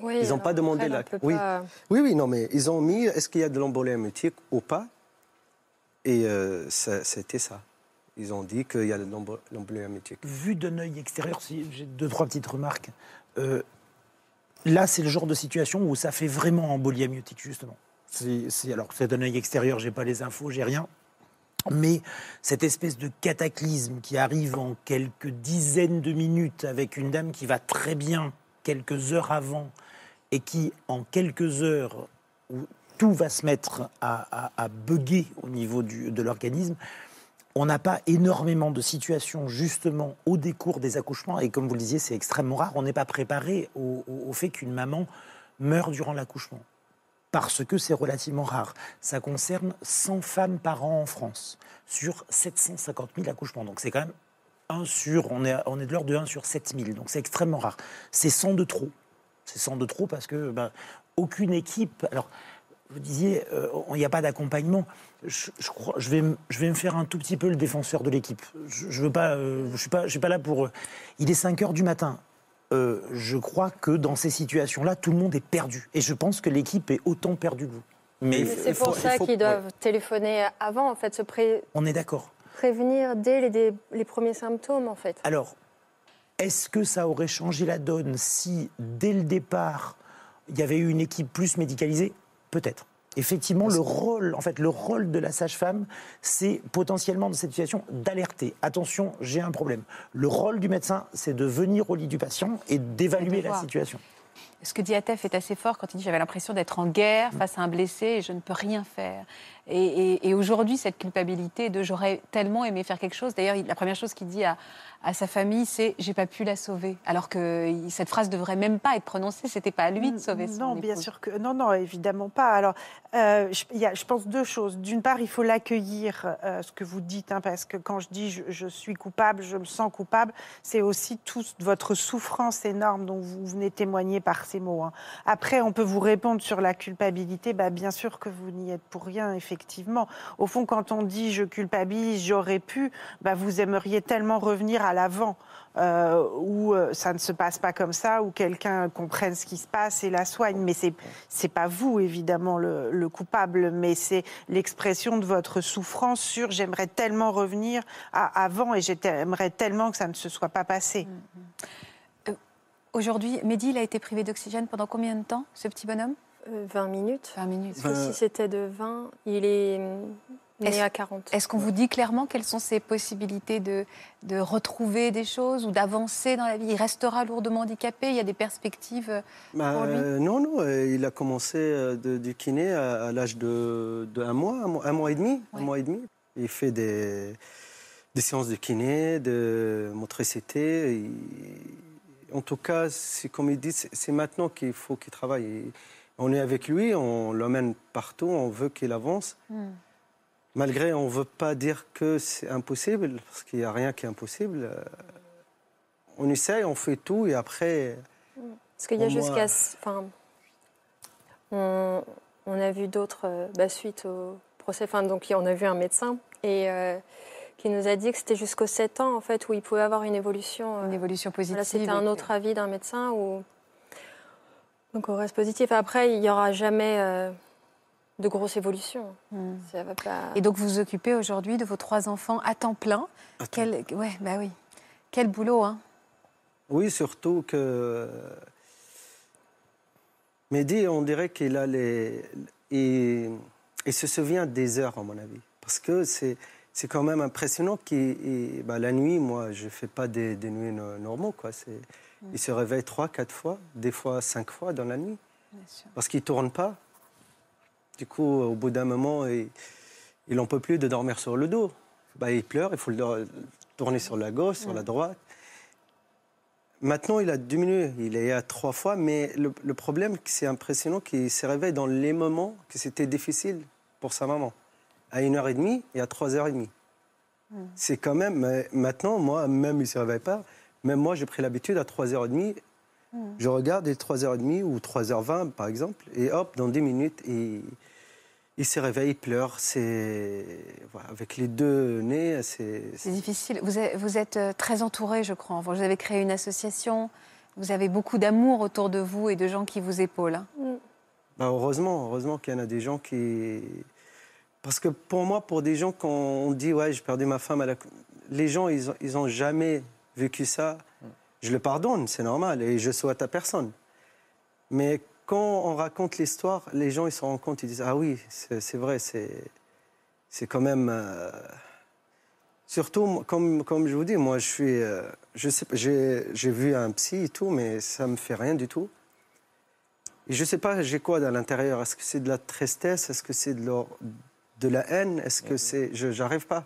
Oui, Ils n'ont alors pas demandé la- oui. pas- Oui, oui, non, mais ils ont mis est-ce qu'il y a de l'embolie mutique ou pas? Et euh, c'était ça. Ils ont dit qu'il y a de l'embo- l'embolie mutique. Vu d'un œil extérieur, si j'ai deux, trois petites remarques. Euh, là, c'est le genre de situation où ça fait vraiment embolie amniotique, justement. C'est, c'est- alors, c'est d'un œil extérieur, j'ai pas les infos, j'ai rien. Mais cette espèce de cataclysme qui arrive en quelques dizaines de minutes avec une dame qui va très bien quelques heures avant et qui, en quelques heures, où tout va se mettre à, à, bugger au niveau du- de l'organisme, on n'a pas énormément de situations justement au décours des accouchements et comme vous le disiez, c'est extrêmement rare. On n'est pas préparé au, fait qu'une maman meure durant l'accouchement parce que c'est relativement rare. Ça concerne 100 femmes par an en France sur 750 000 accouchements. Donc c'est quand même 1 sur, on est, on est de l'ordre de 1 sur 7 000. Donc c'est extrêmement rare. C'est 100 de trop. C'est 100 de trop parce que ben, aucune équipe. Alors, vous disiez, euh, il n'y a pas d'accompagnement. Je, je crois, je vais, je vais me faire un tout petit peu le défenseur de l'équipe. Je, je veux pas, euh, je suis pas, je suis pas là pour. euh, Il est 5 heures du matin. Euh, je crois que dans ces situations-là, tout le monde est perdu. Et je pense que l'équipe est autant perdue que vous. Mais C'est pour ça qu'ils doivent téléphoner avant, en fait, se pré- on est d'accord. Prévenir dès les, premiers symptômes, en fait. Alors, est-ce que ça aurait changé la donne si, dès le départ, il y avait eu une équipe plus médicalisée? Peut-être. Effectivement, le rôle, en fait, le rôle de la sage-femme, c'est potentiellement dans cette situation d'alerter. Attention, j'ai un problème. Le rôle du médecin, c'est de venir au lit du patient et d'évaluer la situation. Ce que dit Atef est assez fort quand il dit j'avais l'impression d'être en guerre face à un blessé et je ne peux rien faire. Et, et- et aujourd'hui, cette culpabilité de j'aurais tellement aimé faire quelque chose. D'ailleurs, il- la première chose qu'il dit à, à sa famille, c'est j'ai pas pu la sauver. Alors que cette phrase devrait même pas être prononcée. C'était pas à lui de sauver son Non, bien sûr que non, non, évidemment pas. Alors, euh, je, il y a, je pense deux choses. D'une part, il faut l'accueillir, euh, ce que vous dites, hein, parce que quand je dis je, je suis coupable, je me sens coupable, c'est aussi toute votre souffrance énorme dont vous venez témoigner par mots. hein. Après, on peut vous répondre sur la culpabilité. Bah, bien sûr que vous n'y êtes pour rien, effectivement. Au fond, quand on dit je culpabilise, j'aurais pu, bah, vous aimeriez tellement revenir à l'avant euh, où euh, ça ne se passe pas comme ça, où quelqu'un comprenne ce qui se passe et la soigne. Mais c'est c'est pas vous évidemment le, le coupable, mais c'est l'expression de votre souffrance sur j'aimerais tellement revenir à avant et j'aimerais tellement que ça ne se soit pas passé. Aujourd'hui, Mehdi, il a été privé d'oxygène pendant combien de temps, ce petit bonhomme Euh, 20 minutes. 20 minutes. Parce que si c'était de 20, il est né Est-ce- à 40. Est-ce qu'on vous dit clairement quelles sont ses possibilités de, de retrouver des choses ou d'avancer dans la vie? Il restera lourdement handicapé Il y a des perspectives euh, Bah, pour lui? euh, non, non, euh, il a commencé euh, de- du kiné à, à l'âge de, de un mois, un mois, un mois et demi, Ouais. un mois et demi. Il fait des, des séances de kiné, de motricité. Il- en tout cas, c'est comme il dit, c'est maintenant qu'il faut qu'il travaille. Et on est avec lui, on l'emmène partout, on veut qu'il avance. Hmm. Malgré, on ne veut pas dire que c'est impossible, parce qu'il n'y a rien qui est impossible. Euh, On essaye, on fait tout, et après, Parce qu'il y a jusqu'à. Enfin, on, on a vu d'autres. euh, bah, suite au procès, enfin, donc on a vu un médecin et euh, qui nous a dit que c'était jusqu'aux 7 ans, en fait, où il pouvait avoir une évolution. euh, une évolution positive Voilà, c'était un autre avis d'un médecin où donc on reste positif. Après, il n'y aura jamais euh, de grosse évolution. Hmm. Ça va pas. Et donc vous vous occupez aujourd'hui de vos trois enfants à temps plein. Quel, ouais, bah oui. Quel boulot, hein Oui, surtout que Mehdi, on dirait qu'il a les. Il, il se souvient des heures, à mon avis. Parce que c'est, c'est quand même impressionnant il- bah, la nuit, moi, je ne fais pas des, des nuits no- normaux. Quoi. C'est, Il se réveille trois, quatre fois, des fois cinq fois dans la nuit. Bien sûr. Parce qu'il ne tourne pas. Du coup, au bout d'un moment, il n'en peut plus de dormir sur le dos. Bah, il pleure, il faut le tourner sur la gauche, sur la droite. Maintenant, il a diminué. Il est à trois fois, mais le, le problème, c'est impressionnant qu'il se réveille dans les moments que c'était difficile pour sa maman. À une heure et demie et à trois heures et demie. C'est quand même. Maintenant, moi, même il ne se réveille pas. Même moi, j'ai pris l'habitude à 3h30. Je regarde, est 3h30 ou 3h20, par exemple, et hop, dans 10 minutes, il, il se réveille, il pleure. C'est. voilà, avec les deux nez, c'est. C'est difficile. Vous êtes, vous êtes, euh, très entouré, je crois. Vous avez créé une association. Vous avez beaucoup d'amour autour de vous et de gens qui vous épaulent. Bah, heureusement, heureusement qu'il y en a des gens qui. Parce que pour moi, pour des gens, quand on dit ouais, j'ai perdu ma femme, à la... les gens, ils ont, ils ont jamais vécu ça. Je le pardonne, c'est normal, et je souhaite à personne. Mais quand on raconte l'histoire, les gens ils se rendent compte, ils disent ah oui, c'est vrai, c'est quand même. euh, Surtout, comme, comme je vous dis, moi je suis. euh, je j'ai vu un psy et tout, mais ça me fait rien du tout. Et je sais pas, j'ai quoi dans l'intérieur? Est-ce que c'est de la tristesse? Est-ce que c'est de, de la haine Est-ce que c'est. Je J'arrive pas.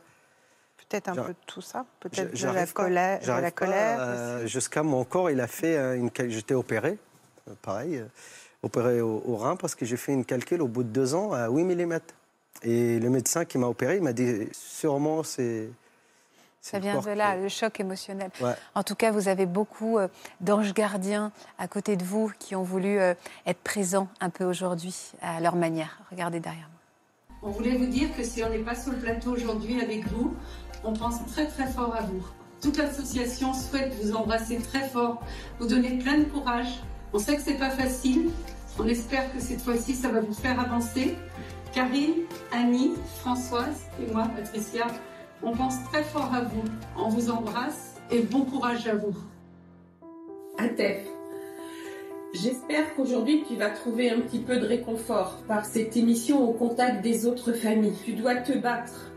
Peut-être un peu de tout ça, peut-être de la colère. de la pas, colère euh. Jusqu'à mon corps, il a fait euh, une. J'étais opéré, euh, pareil, opéré au, au rein parce que j'ai fait une calcul au bout de deux ans à 8 mm. Et le médecin qui m'a opéré, il m'a dit sûrement c'est Ça vient de là, le choc émotionnel. Ouais. En tout cas, vous avez beaucoup euh, d'anges gardiens à côté de vous qui ont voulu euh, être présents un peu aujourd'hui à leur manière. Regardez derrière moi. On voulait vous dire que si on n'est pas sur le plateau aujourd'hui avec vous, on pense très très fort à vous. Toute l'association souhaite vous embrasser très fort, vous donner plein de courage. On sait que c'est pas facile. On espère que cette fois-ci, ça va vous faire avancer. Karine, Annie, Françoise et moi, Patricia, on pense très fort à vous. On vous embrasse et bon courage à vous. Atef, J'espère qu'aujourd'hui tu vas trouver un petit peu de réconfort par cette émission au contact des autres familles. Tu dois te battre.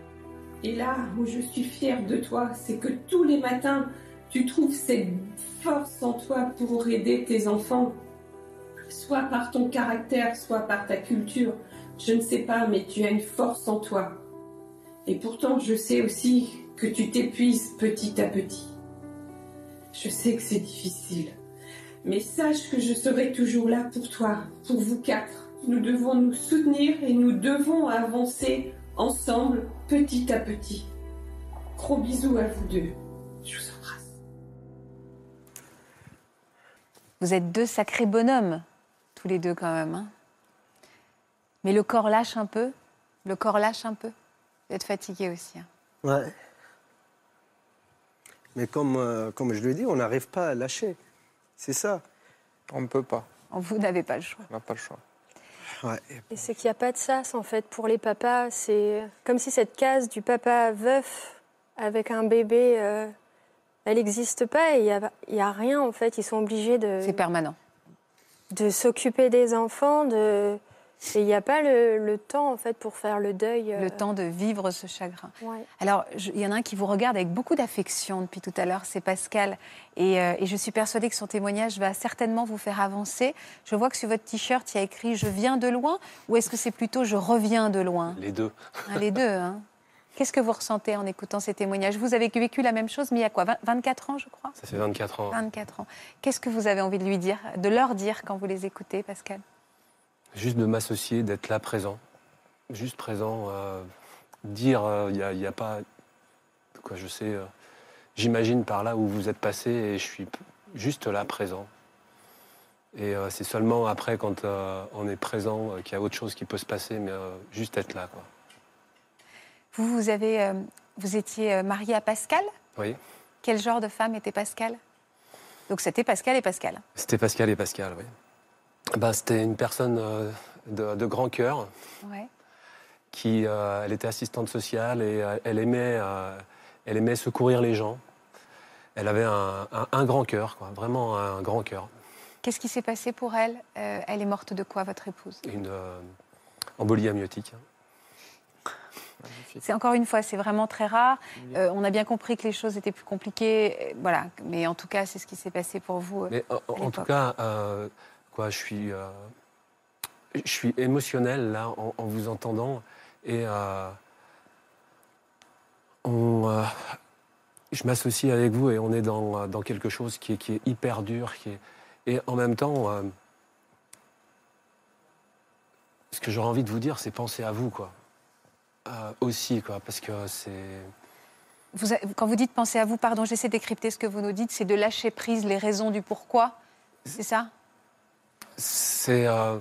Et là où je suis fière de toi, c'est que tous les matins, tu trouves cette force en toi pour aider tes enfants, soit par ton caractère, soit par ta culture. Je ne sais pas, mais tu as une force en toi. Et pourtant, je sais aussi que tu t'épuises petit à petit. Je sais que c'est difficile. Mais sache que je serai toujours là pour toi, pour vous quatre. Nous devons nous soutenir et nous devons avancer ensemble, petit à petit. Gros bisous à vous deux. Je vous embrasse. Vous êtes deux sacrés bonhommes, tous les deux quand même. hein. Mais le corps lâche un peu. Le corps lâche un peu. Vous êtes fatigué aussi. hein. Ouais. Mais comme, euh, comme je le dis, on n'arrive pas à lâcher. C'est ça. On ne peut pas. Vous n'avez pas le choix. On n'a pas le choix. Ouais. Et c'est qu'il n'y a pas de sas, en fait, pour les papas. C'est comme si cette case du papa veuf avec un bébé, euh, elle n'existe pas et il n'y a, il y a rien, en fait. Ils sont obligés de, C'est permanent. de s'occuper des enfants. De... Et il n'y a pas le, le temps, en fait, pour faire le deuil. euh, Le temps de vivre ce chagrin. ouais. Alors, il y en a un qui vous regarde avec beaucoup d'affection depuis tout à l'heure, c'est Pascal. Et, euh, et je suis persuadée que son témoignage va certainement vous faire avancer. Je vois que sur votre t-shirt, il y a écrit Je viens de loin ou est-ce que c'est plutôt Je reviens de loin Les deux. Hein, Les deux. hein. Qu'est-ce que vous ressentez en écoutant ces témoignages? Vous avez vécu la même chose, mais il y a quoi? 20 24 ans, je crois? Ça fait 24 ans. 24 ans. Qu'est-ce que vous avez envie de lui dire, de leur dire quand vous les écoutez, Pascal? Juste de m'associer, d'être là présent. Juste présent. euh, dire, il n'y a, pas. Quoi, je sais. euh, J'imagine par là où vous êtes passé et je suis juste là présent. Et euh, c'est seulement après, quand euh, on est présent, euh, qu'il y a autre chose qui peut se passer, mais euh, juste être là. Quoi. Vous, vous, avez, euh, vous étiez euh, marié à Pascal? Oui. Quel genre de femme était Pascal? Donc c'était Pascal et Pascal. C'était Pascal et Pascal, oui. Ben, C'était une personne euh, de, de grand cœur. Ouais. qui, euh, elle était assistante sociale et euh, elle, aimait, euh, elle aimait secourir les gens. Elle avait un, un- un grand cœur, quoi, vraiment un grand cœur. Qu'est-ce qui s'est passé pour elle? Elle est morte de quoi, votre épouse? Une embolie amniotique. C'est encore une fois, c'est vraiment très rare. Euh, on a bien compris que les choses étaient plus compliquées, voilà. Mais en tout cas, c'est ce qui s'est passé pour vous. Mais en- tout cas, euh, je suis, euh, je suis émotionnel là en, vous entendant et euh, on, euh, je m'associe avec vous et on est dans, dans quelque chose qui est, qui est hyper dur, qui est, et en même temps, euh, ce que j'aurais envie de vous dire, c'est penser à vous, quoi. Euh, aussi, quoi, parce que c'est. Quand vous dites penser à vous, pardon, j'essaie de décrypter ce que vous nous dites, c'est de lâcher prise les raisons du pourquoi. C'est ça? C'est euh,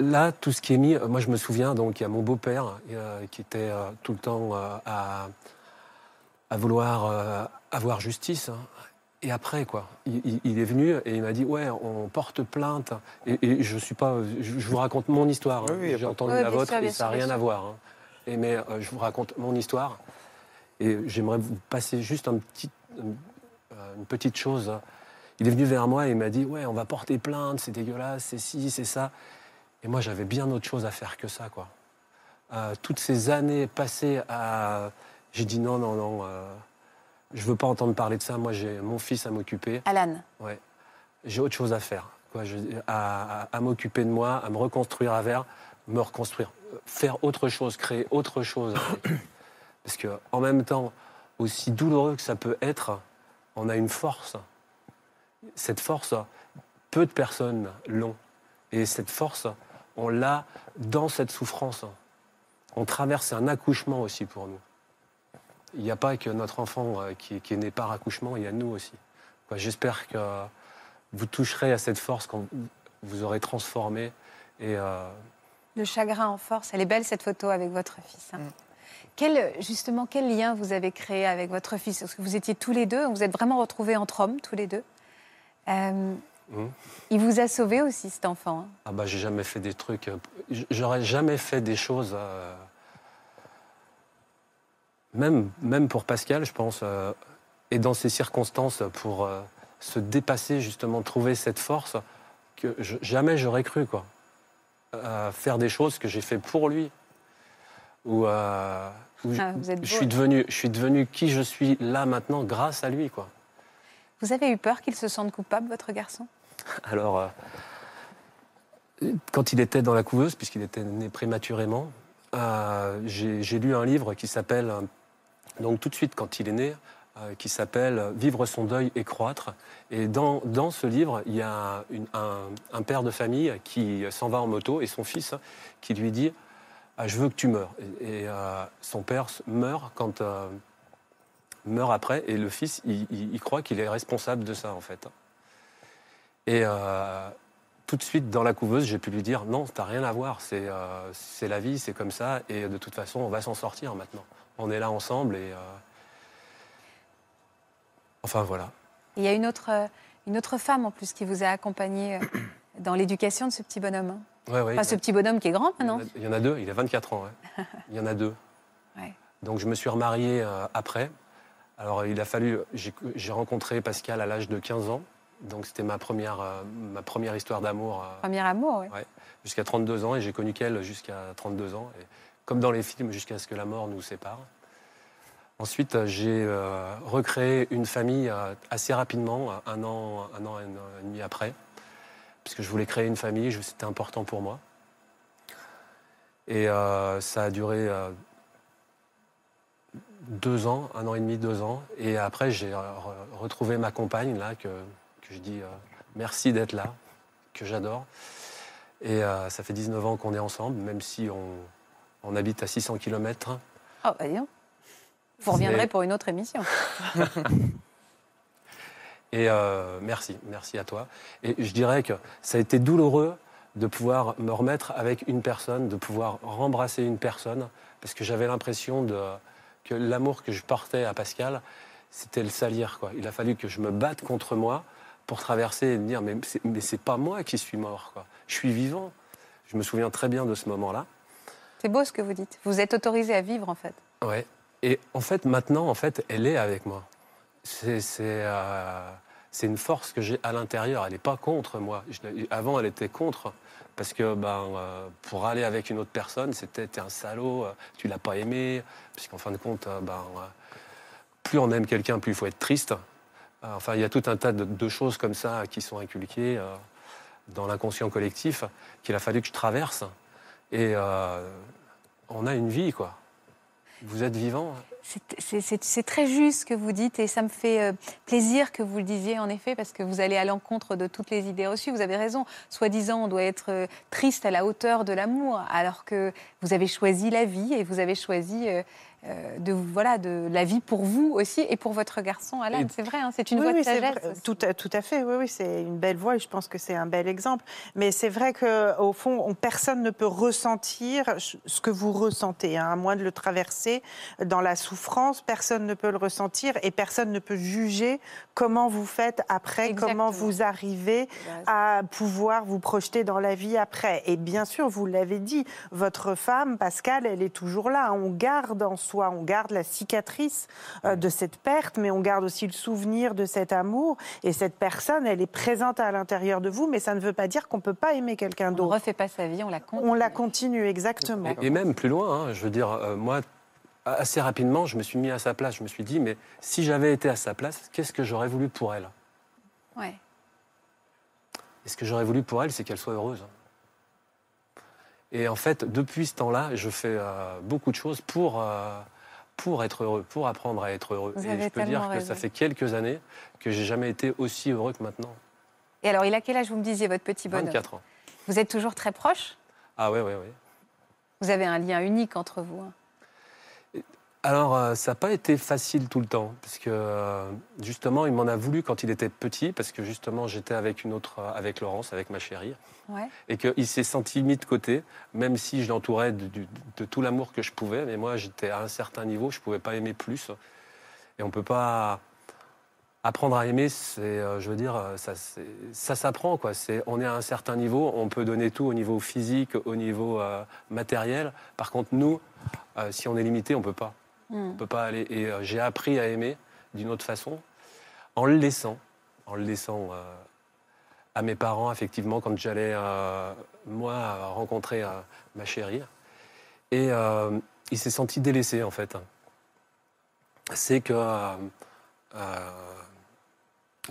là tout ce qui est mis. euh, Moi, je me souviens donc il y a mon beau-père euh, qui était euh, tout le temps euh, à, à vouloir euh, avoir justice. hein. Et après, quoi, il, est venu et il m'a dit ouais, on porte plainte. Et, et je suis pas, je, je vous raconte mon histoire. hein. Oui, J'ai entendu la vôtre sûr, et ça n'a sûr, rien à voir. hein. Et mais euh, je vous raconte mon histoire et j'aimerais vous passer juste un petit, une petite chose. Il est venu vers moi et il m'a dit Ouais, on va porter plainte, c'est dégueulasse, c'est ci, c'est ça. Et moi, j'avais bien autre chose à faire que ça, quoi. Euh, toutes ces années passées à. J'ai dit non, non, non, euh, je veux pas entendre parler de ça. Moi, j'ai mon fils à m'occuper. Alan, Ouais. J'ai autre chose à faire. Quoi. Je- à à- à m'occuper de moi, à me reconstruire à vers, me reconstruire. Faire autre chose, créer autre chose. Parce que, en même temps, aussi douloureux que ça peut être, on a une force. Cette force, peu de personnes l'ont. Et cette force, on l'a dans cette souffrance. On traverse un accouchement aussi pour nous. il n'y a pas que notre enfant euh, qui, qui est né par accouchement, il y a nous aussi. Quoi, J'espère que vous toucherez à cette force quand vous aurez transformé. Et, euh, Le chagrin en force. Elle est belle cette photo avec votre fils. hein. Quel, justement, quel lien vous avez créé avec votre fils? Parce que vous étiez tous les deux, vous êtes vraiment retrouvés entre hommes, tous les deux. Euh. Il vous a sauvé aussi, cet enfant. hein. ah bah, j'ai jamais fait des trucs. euh, J'aurais jamais fait des choses. euh, même, même pour Pascal, je pense, euh, et dans ces circonstances, pour se dépasser, justement, trouver cette force que je- jamais j'aurais cru, quoi. Faire des choses que j'ai fait pour lui. Ou, où Ah, je, suis devenu, je suis devenu qui je suis là maintenant grâce à lui, quoi. Vous avez eu peur qu'il se sente coupable, votre garçon? Alors, euh, quand il était dans la couveuse, puisqu'il était né prématurément, euh, j'ai lu un livre qui s'appelle, euh, donc tout de suite quand il est né, qui s'appelle Vivre son deuil et croître. Et dans, dans ce livre, il y a un, un père de famille qui s'en va en moto et son fils qui lui dit Ah, Je veux que tu meurs. Et, et, son père meurt quand. Meurt après et le fils il, il- il croit qu'il est responsable de ça en fait. Et euh, tout de suite, dans la couveuse, j'ai pu lui dire non, t'as rien à voir, c'est euh, c'est la vie, c'est comme ça, et de toute façon, on va s'en sortir maintenant. On est là ensemble, et. euh, Enfin, voilà. Il y a une autre, une autre femme en plus qui vous a accompagné dans l'éducation de ce petit bonhomme. hein. Ouais, ouais, Enfin, ce petit bonhomme qui est grand il, y en maintenant. a, il y en a deux, il a 24 ans. Il y en a deux. Ouais. Donc, je me suis remarié après. Alors, il a fallu. J'ai rencontré Pascal à l'âge de 15 ans. Donc, c'était ma première, euh, ma première histoire d'amour. euh, Premier amour, oui. Ouais, jusqu'à 32 ans et j'ai connu qu'elle jusqu'à 32 ans. Et comme dans les films, jusqu'à ce que la mort nous sépare. Ensuite, euh, j'ai euh, recréé une famille assez rapidement, un an, un an, et demi après, puisque je voulais créer une famille, c'était important pour moi. Et ça a duré deux ans, un an et demi, deux ans. Et après, j'ai re- retrouvé ma compagne, là, que, que je dis euh, merci d'être là, que j'adore. Et euh, ça fait 19 ans qu'on est ensemble, même si on, on habite à 600 km. Oh, bah. Vous reviendrez pour une autre émission. Et euh, merci, merci à toi. Et je dirais que ça a été douloureux de pouvoir me remettre avec une personne, de pouvoir rembrasser une personne, parce que j'avais l'impression de, que l'amour que je portais à Pascal, c'était le salir. Quoi. Il a fallu que je me batte contre moi pour traverser et me dire mais c'est, mais c'est pas moi qui suis mort, quoi. je suis vivant. Je me souviens très bien de ce moment-là. C'est beau ce que vous dites. Vous êtes autorisé à vivre, en fait. Ouais. Et en fait, maintenant, en fait, elle est avec moi. C'est c'est, euh, c'est une force que j'ai à l'intérieur. Elle n'est pas contre moi. Je avant, elle était contre. Parce que ben, euh, pour aller avec une autre personne, c'était un salaud, euh, tu l'as pas aimé. Puisqu'en fin de compte, euh, ben, euh, plus on aime quelqu'un, plus il faut être triste. Enfin, il y a tout un tas de, de choses comme ça qui sont inculquées dans l'inconscient collectif qu'il a fallu que je traverse. Et on a une vie, quoi. Vous êtes vivant. C'est- C'est très juste ce que vous dites et ça me fait euh, plaisir que vous le disiez en effet parce que vous allez à l'encontre de toutes les idées reçues. Vous avez raison. Soi-disant, on doit être euh, triste à la hauteur de l'amour alors que vous avez choisi la vie et vous avez choisi euh, de voilà de la vie pour vous aussi et pour votre garçon Alan. Et- C'est vrai, hein, c'est une Oui, voie oui, de sagesse. Tout, à, tout à fait, oui, oui, c'est une belle voie et je pense que c'est un bel exemple. Mais c'est vrai qu'au fond, on- personne ne peut ressentir ce que vous ressentez, hein, à moins de le traverser dans la souffrance, personne ne peut le ressentir et personne ne peut juger comment vous faites après, comment vous arrivez à pouvoir vous projeter dans la vie après. Et bien sûr, vous l'avez dit, votre femme, Pascal, elle est toujours là. On garde en soi, on garde la cicatrice euh, de cette perte, mais on garde aussi le souvenir de cet amour. Et cette personne, elle est présente à l'intérieur de vous, mais ça ne veut pas dire qu'on ne peut pas aimer quelqu'un On ne d'autre. refait pas sa vie, on la compte. On la continue, exactement. Et, et même plus loin, hein, je veux dire, euh, moi, assez rapidement, je me suis mis à sa place. Je me suis dit, mais si j'avais été à sa place, qu'est-ce que j'aurais voulu pour elle? Ouais. Et ce que j'aurais voulu pour elle, c'est qu'elle soit heureuse. Et en fait, depuis ce temps-là, je fais euh, beaucoup de choses pour, euh, pour être heureux, pour apprendre à être heureux. Vous Et je peux dire que ça fait quelques années que j'ai jamais été aussi heureux que maintenant. Et alors, il a quel âge vous me disiez votre petit bonhomme? 24 ans. Vous êtes toujours très proche? Ah ouais, ouais, ouais. Vous avez un lien unique entre vous. hein. Alors, euh, ça n'a pas été facile tout le temps, parce que euh, justement, il m'en a voulu quand il était petit, parce que justement, j'étais avec une autre, euh, avec Laurence, avec ma chérie, Ouais. et qu'il s'est senti mis de côté, même si je l'entourais de, tout l'amour que je pouvais, mais moi, j'étais à un certain niveau, je ne pouvais pas aimer plus, et on ne peut pas apprendre à aimer, c'est, je veux dire, ça, s'apprend, quoi. C'est, on est à un certain niveau, on peut donner tout au niveau physique, au niveau euh, matériel. Par contre, nous, euh, si on est limité, on peut pas. Hmm. On peut pas aller. Et euh, j'ai appris à aimer d'une autre façon, en le laissant, en le laissant euh, à mes parents, effectivement, quand j'allais, euh, moi, rencontrer ma chérie. Et il s'est senti délaissé, en fait. C'est que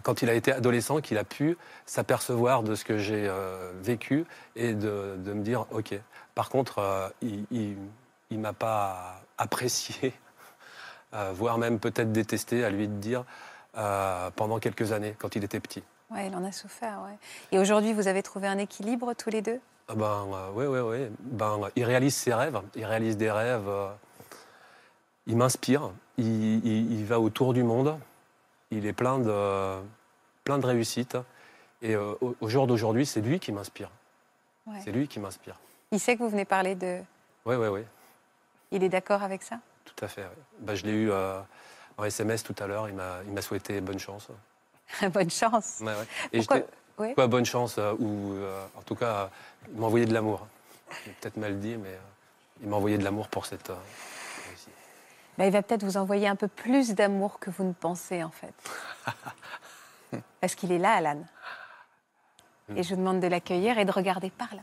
quand il a été adolescent, qu'il a pu s'apercevoir de ce que j'ai euh, vécu et de, de me dire, OK. Par contre, euh, il ne m'a pas apprécié, voire même peut-être détesté, à lui de dire, euh, pendant quelques années, quand il était petit. Ouais, il en a souffert. Ouais. Et aujourd'hui, vous avez trouvé un équilibre tous les deux? Ah Ben, oui, oui, oui. Ben, il réalise ses rêves, il réalise des rêves. euh, il m'inspire, il, il- il va autour du monde, il est plein de, plein de réussites. Et euh, au, au jour d'aujourd'hui, c'est lui qui m'inspire. Ouais. C'est lui qui m'inspire. Il sait que vous venez parler de. Oui, oui, oui, Il est d'accord avec ça? Tout à fait. ouais. Ben, je l'ai eu euh, en SMS tout à l'heure, il m'a souhaité bonne chance. Bonne chance. Ouais, ouais. Et Pourquoi j'étais- Ouais. Quoi, bonne chance, euh, ou euh, en tout cas, euh, il m'a envoyé de l'amour. J'ai peut-être mal dit, mais il m'a envoyé de l'amour pour cette réussite. Bah, il va peut-être vous envoyer un peu plus d'amour que vous ne pensez, en fait. Parce qu'il est là, Alan. Et je vous demande de l'accueillir et de regarder par là.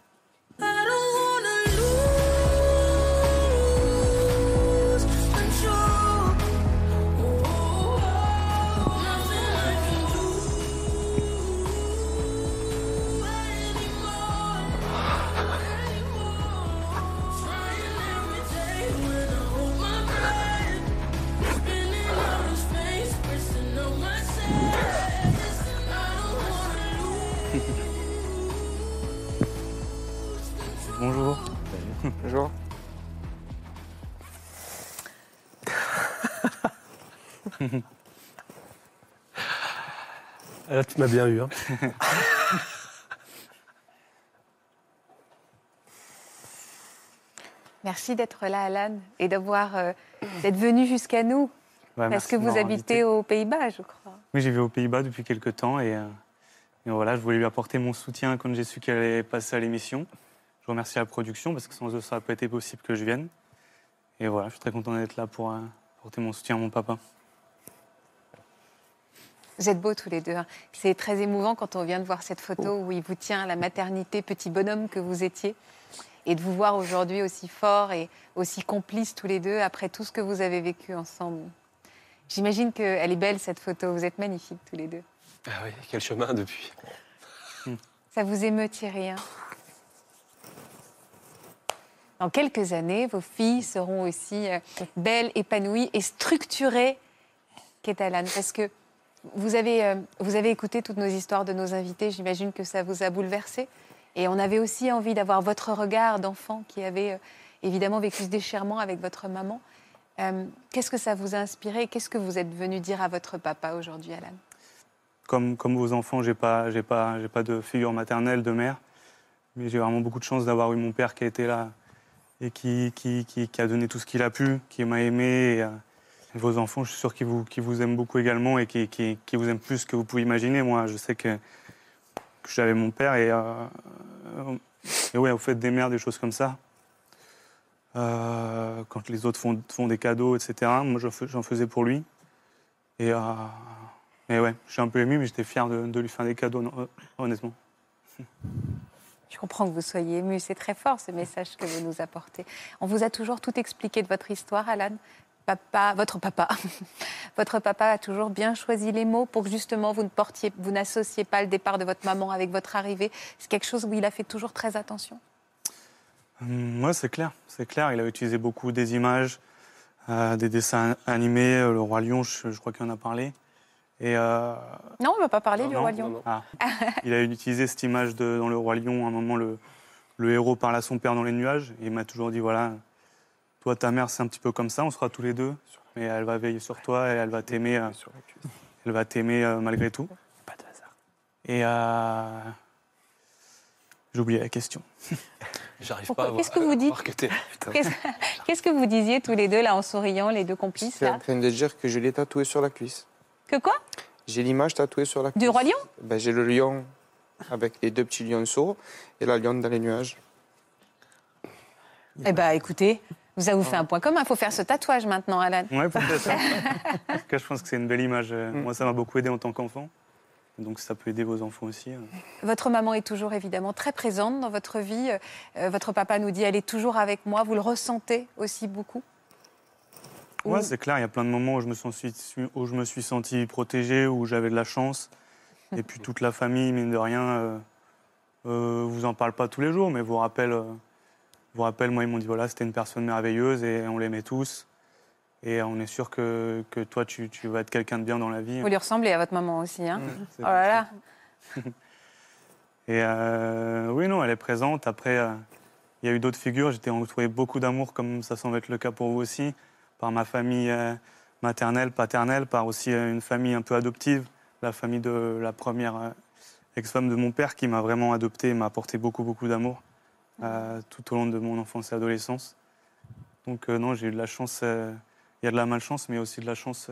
Bonjour. Ah, Là, tu m'as bien eu. hein. Merci d'être là, Alan, et d'avoir euh, d'être venu jusqu'à nous. Ouais, parce que vous habitez invité. aux Pays-Bas, je crois. Oui, j'ai vu aux Pays-Bas depuis quelques temps et, euh, et voilà, je voulais lui apporter mon soutien quand j'ai su qu'elle allait passer à l'émission. Je remercie la production parce que sans eux, ça n'aurait pas été possible que je vienne. Et voilà, je suis très content d'être là pour euh, apporter mon soutien à mon papa. Vous êtes beaux tous les deux. hein. C'est très émouvant quand on vient de voir cette photo où il vous tient à la maternité, petit bonhomme que vous étiez, et de vous voir aujourd'hui aussi fort et aussi complices tous les deux après tout ce que vous avez vécu ensemble. J'imagine qu'elle est belle cette photo. Vous êtes magnifiques tous les deux. Ah oui, quel chemin depuis. Ça vous émeut, Thierry hein Dans quelques années, vos filles seront aussi euh, belles, épanouies et structurées qu'est Alan. Parce que vous avez, euh, vous avez écouté toutes nos histoires de nos invités. J'imagine que ça vous a bouleversé. Et on avait aussi envie d'avoir votre regard d'enfant qui avait euh, évidemment vécu ce déchirement avec votre maman. Qu'est-ce que ça vous a inspiré? Qu'est-ce que vous êtes venu dire à votre papa aujourd'hui, Alan? Comme, comme vos enfants, pas, j'ai pas, j'ai pas de figure maternelle, de mère, mais j'ai vraiment beaucoup de chance d'avoir eu mon père qui a été là et qui, qui, qui, a donné tout ce qu'il a pu, qui m'a aimé. Et, euh, vos enfants, je suis sûr qu'ils vous, qu'ils vous aiment beaucoup également et qui, qui, qui vous aiment plus que vous pouvez imaginer. Moi, je sais que, que j'avais mon père et, euh, euh, et ouais, au fait des mères, des choses comme ça. Quand les autres font, font des cadeaux, etc. Moi, j'en fais- j'en faisais pour lui. Et, et ouais, je suis un peu ému, mais j'étais fier de, lui faire des cadeaux, honnêtement. Je comprends que vous soyez ému, c'est très fort ce message que vous nous apportez. On vous a toujours tout expliqué de votre histoire, Alan Papa, votre papa, votre papa a toujours bien choisi les mots pour que justement vous ne portiez, vous n'associez pas le départ de votre maman avec votre arrivée. C'est quelque chose où il a fait toujours très attention. Hum, Ouais, c'est clair, c'est clair. Il a utilisé beaucoup des images, euh, des dessins animés, euh, le roi lion, je, je crois qu'il en a parlé. Et euh, Non, on ne va pas parler Non, du non, roi lion. non. ah, il a utilisé cette image de, dans le roi lion. À un moment, le, le héros parle à son père dans les nuages. Et il m'a toujours dit voilà, toi, ta mère, c'est un petit peu comme ça, on sera tous les deux, mais elle va veiller sur toi et elle va t'aimer. euh, elle va t'aimer euh, malgré tout. Pas de hasard. Et euh, j'ai oublié la question. J'arrive pas à voir, Qu'est-ce que vous dites. Qu'est-ce que vous disiez tous les deux là en souriant, les deux complices C'est en là? train de dire que je l'ai tatoué sur la cuisse. Que quoi? J'ai l'image tatouée sur la cuisse. Du roi lion ben, J'ai le lion avec les deux petits lionceaux et la lionne dans les nuages. Eh ben écoutez, vous avez fait un point commun. Il faut faire ce tatouage maintenant, Alan. Ouais, peut-être. en tout cas, je pense que c'est une belle image. Euh, Mm. Moi, ça m'a beaucoup aidé en tant qu'enfant. Donc, ça peut aider vos enfants aussi. euh. Votre maman est toujours évidemment très présente dans votre vie. Euh, votre papa nous dit elle est toujours avec moi. Vous le ressentez aussi beaucoup Ouais, Ou- c'est clair. Il y a plein de moments où je me, sens, où je me suis senti protégé, où j'avais de la chance. Et puis, toute la famille, mine de rien, euh, euh, vous en parle pas tous les jours, mais vous rappelle, euh, vous rappelle moi, ils m'ont dit voilà, c'était une personne merveilleuse et on l'aimait tous. Et on est sûr que, que toi, tu, tu vas être quelqu'un de bien dans la vie. Vous lui ressemblez à votre maman aussi. Hein oh là là. Et euh, oui, non, elle est présente. Après, euh, il y a eu d'autres figures. J'étais entouré beaucoup d'amour, comme ça semble être le cas pour vous aussi, par ma famille euh, maternelle, paternelle, par aussi euh, une famille un peu adoptive, la famille de la première euh, ex-femme de mon père, qui m'a vraiment adopté et m'a apporté beaucoup, beaucoup d'amour tout au long de mon enfance et adolescence. Donc non, j'ai eu de la chance. Il y a de la malchance, mais aussi de la chance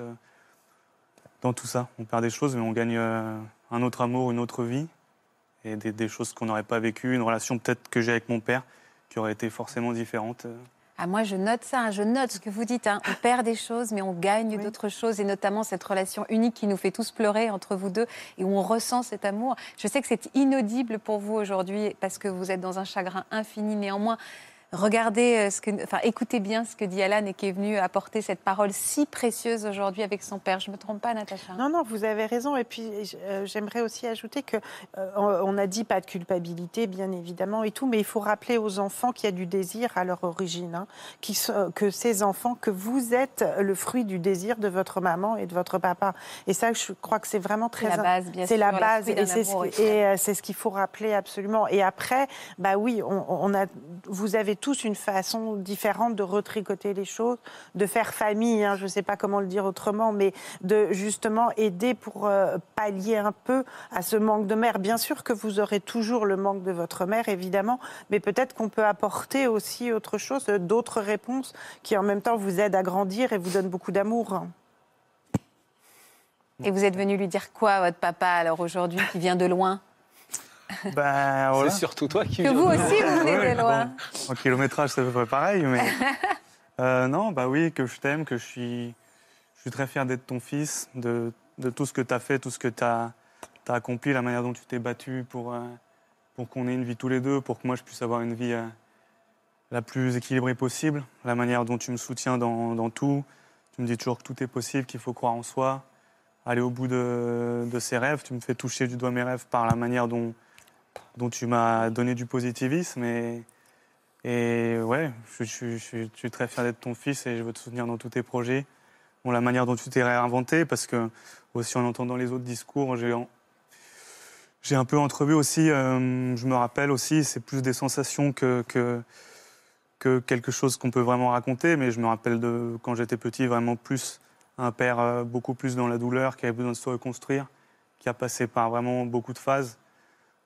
dans tout ça. On perd des choses, mais on gagne un autre amour, une autre vie et des choses qu'on n'aurait pas vécues, une relation peut-être que j'ai avec mon père qui aurait été forcément différente. Ah, moi, je note ça, hein, je note ce que vous dites. hein. On perd des choses, mais on gagne Oui. d'autres choses, et notamment cette relation unique qui nous fait tous pleurer entre vous deux, et où on ressent cet amour. Je sais que c'est inaudible pour vous aujourd'hui, parce que vous êtes dans un chagrin infini. Néanmoins, regardez, euh, ce que, enfin, écoutez bien ce que dit Alan, et qui est venu apporter cette parole si précieuse aujourd'hui avec son père. Je ne me trompe pas, Natacha Non, non, vous avez raison. Et puis, euh, j'aimerais aussi ajouter que euh, on a dit pas de culpabilité, bien évidemment, et tout, mais il faut rappeler aux enfants qu'il y a du désir à leur origine, hein, sont- que ces enfants, que vous êtes le fruit du désir de votre maman et de votre papa. Et ça, je crois que c'est vraiment C'est très la base, bien C'est sûr. la base et c'est ce, euh, c'est ce qu'il faut rappeler absolument. Et après, bah oui, on, on a, vous avez tous une façon différente de retricoter les choses, de faire famille, hein, je ne sais pas comment le dire autrement, mais de justement aider pour euh, pallier un peu à ce manque de mère. Bien sûr que vous aurez toujours le manque de votre mère, évidemment, mais peut-être qu'on peut apporter aussi autre chose, euh, d'autres réponses qui en même temps vous aident à grandir et vous donnent beaucoup d'amour. Et vous êtes venu lui dire quoi, votre papa, alors aujourd'hui, qui vient de loin? Ben, voilà. C'est surtout toi qui Que vous de- aussi, vous venez Ouais, de loin. bon, en kilométrage, c'est à peu près pareil, mais. Euh, non, bah oui, que je t'aime, que je suis, je suis très fier d'être ton fils, de, de tout ce que tu as fait, tout ce que tu as, accompli, la manière dont tu t'es battu pour, euh, pour qu'on ait une vie tous les deux, pour que moi je puisse avoir une vie euh, la plus équilibrée possible, la manière dont tu me soutiens dans, dans tout. Tu me dis toujours que tout est possible, qu'il faut croire en soi, aller au bout de, de ses rêves. Tu me fais toucher du doigt mes rêves par la manière dont, dont tu m'as donné du positivisme. Et, ouais, je, suis très fier d'être ton fils et je veux te soutenir dans tous tes projets. Bon, la manière dont tu t'es réinventé, parce que aussi en entendant les autres discours, j'ai j'ai un peu entrevu aussi, euh, je me rappelle aussi, c'est plus des sensations que, que, que quelque chose qu'on peut vraiment raconter, mais je me rappelle de quand j'étais petit, vraiment plus un père euh, beaucoup plus dans la douleur, qui avait besoin de se reconstruire, qui a passé par vraiment beaucoup de phases.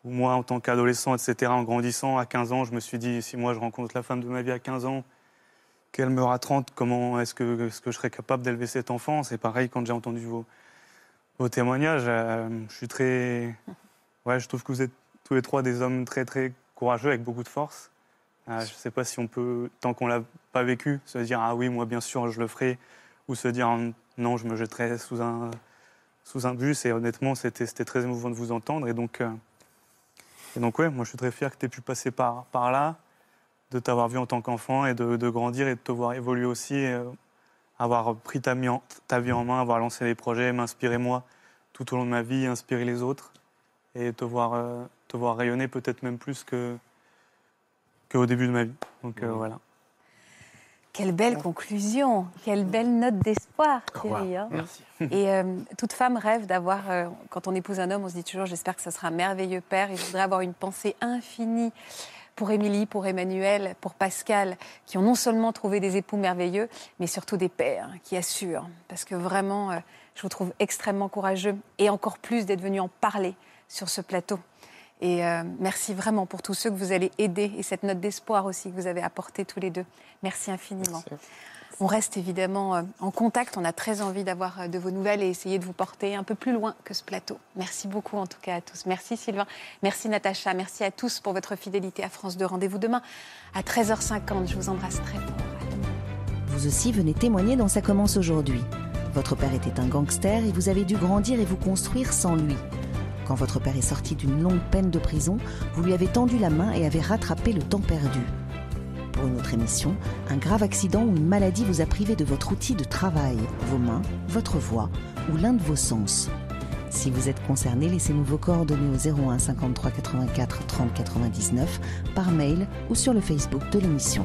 Moi, en tant qu'adolescent, etc., en grandissant, à 15 ans, je me suis dit, si moi je rencontre la femme de ma vie à 15 ans, qu'elle meurt à 30, comment est-ce que, que je serais capable d'élever cet enfant C'est pareil quand j'ai entendu vos, vos témoignages. euh, je suis très. Ouais, je trouve que vous êtes tous les trois des hommes très, très courageux, avec beaucoup de force. Euh, je ne sais pas si on peut, tant qu'on l'a pas vécu, se dire ah oui, moi bien sûr je le ferai, ou se dire non, je me jetterai sous un, sous un bus. Et honnêtement, c'était très émouvant de vous entendre. Et donc, euh, et donc ouais, moi je suis très fier que tu aies pu passer par, par là, de t'avoir vu en tant qu'enfant et de, de grandir et de te voir évoluer aussi, et, euh, avoir pris ta, mi- en- ta vie en main, avoir lancé des projets, m'inspirer moi tout au long de ma vie, inspirer les autres et te voir, euh, te voir rayonner peut-être même plus que qu'au début de ma vie. Donc euh, voilà. Quelle belle conclusion, quelle belle note d'espoir, Thierry. hein. Merci. Et euh, toute femme rêve d'avoir, euh, quand on épouse un homme, on se dit toujours, j'espère que ce sera un merveilleux père. Et je voudrais avoir une pensée infinie pour Émilie, pour Emmanuel, pour Pascal, qui ont non seulement trouvé des époux merveilleux, mais surtout des pères qui assurent. Parce que vraiment, euh, je vous trouve extrêmement courageux et encore plus d'être venu en parler sur ce plateau. Et euh, merci vraiment pour tous ceux que vous allez aider et cette note d'espoir aussi que vous avez apporté tous les deux. Merci infiniment. On reste évidemment euh, en contact. On a très envie d'avoir euh, de vos nouvelles et essayer de vous porter un peu plus loin que ce plateau. Merci beaucoup en tout cas à tous. Merci Sylvain. Merci Natacha. Merci à tous pour votre fidélité à France 2. Rendez-vous demain à 13h50. Je vous embrasse très fort. Vous aussi venez témoigner dans Ça commence aujourd'hui. Votre père était un gangster et vous avez dû grandir et vous construire sans lui. Quand votre père est sorti d'une longue peine de prison, vous lui avez tendu la main et avez rattrapé le temps perdu. Pour une autre émission, un grave accident ou une maladie vous a privé de votre outil de travail, vos mains, votre voix ou l'un de vos sens. Si vous êtes concerné, laissez-nous vos coordonnées au 01 53 84 30 99 par mail ou sur le Facebook de l'émission.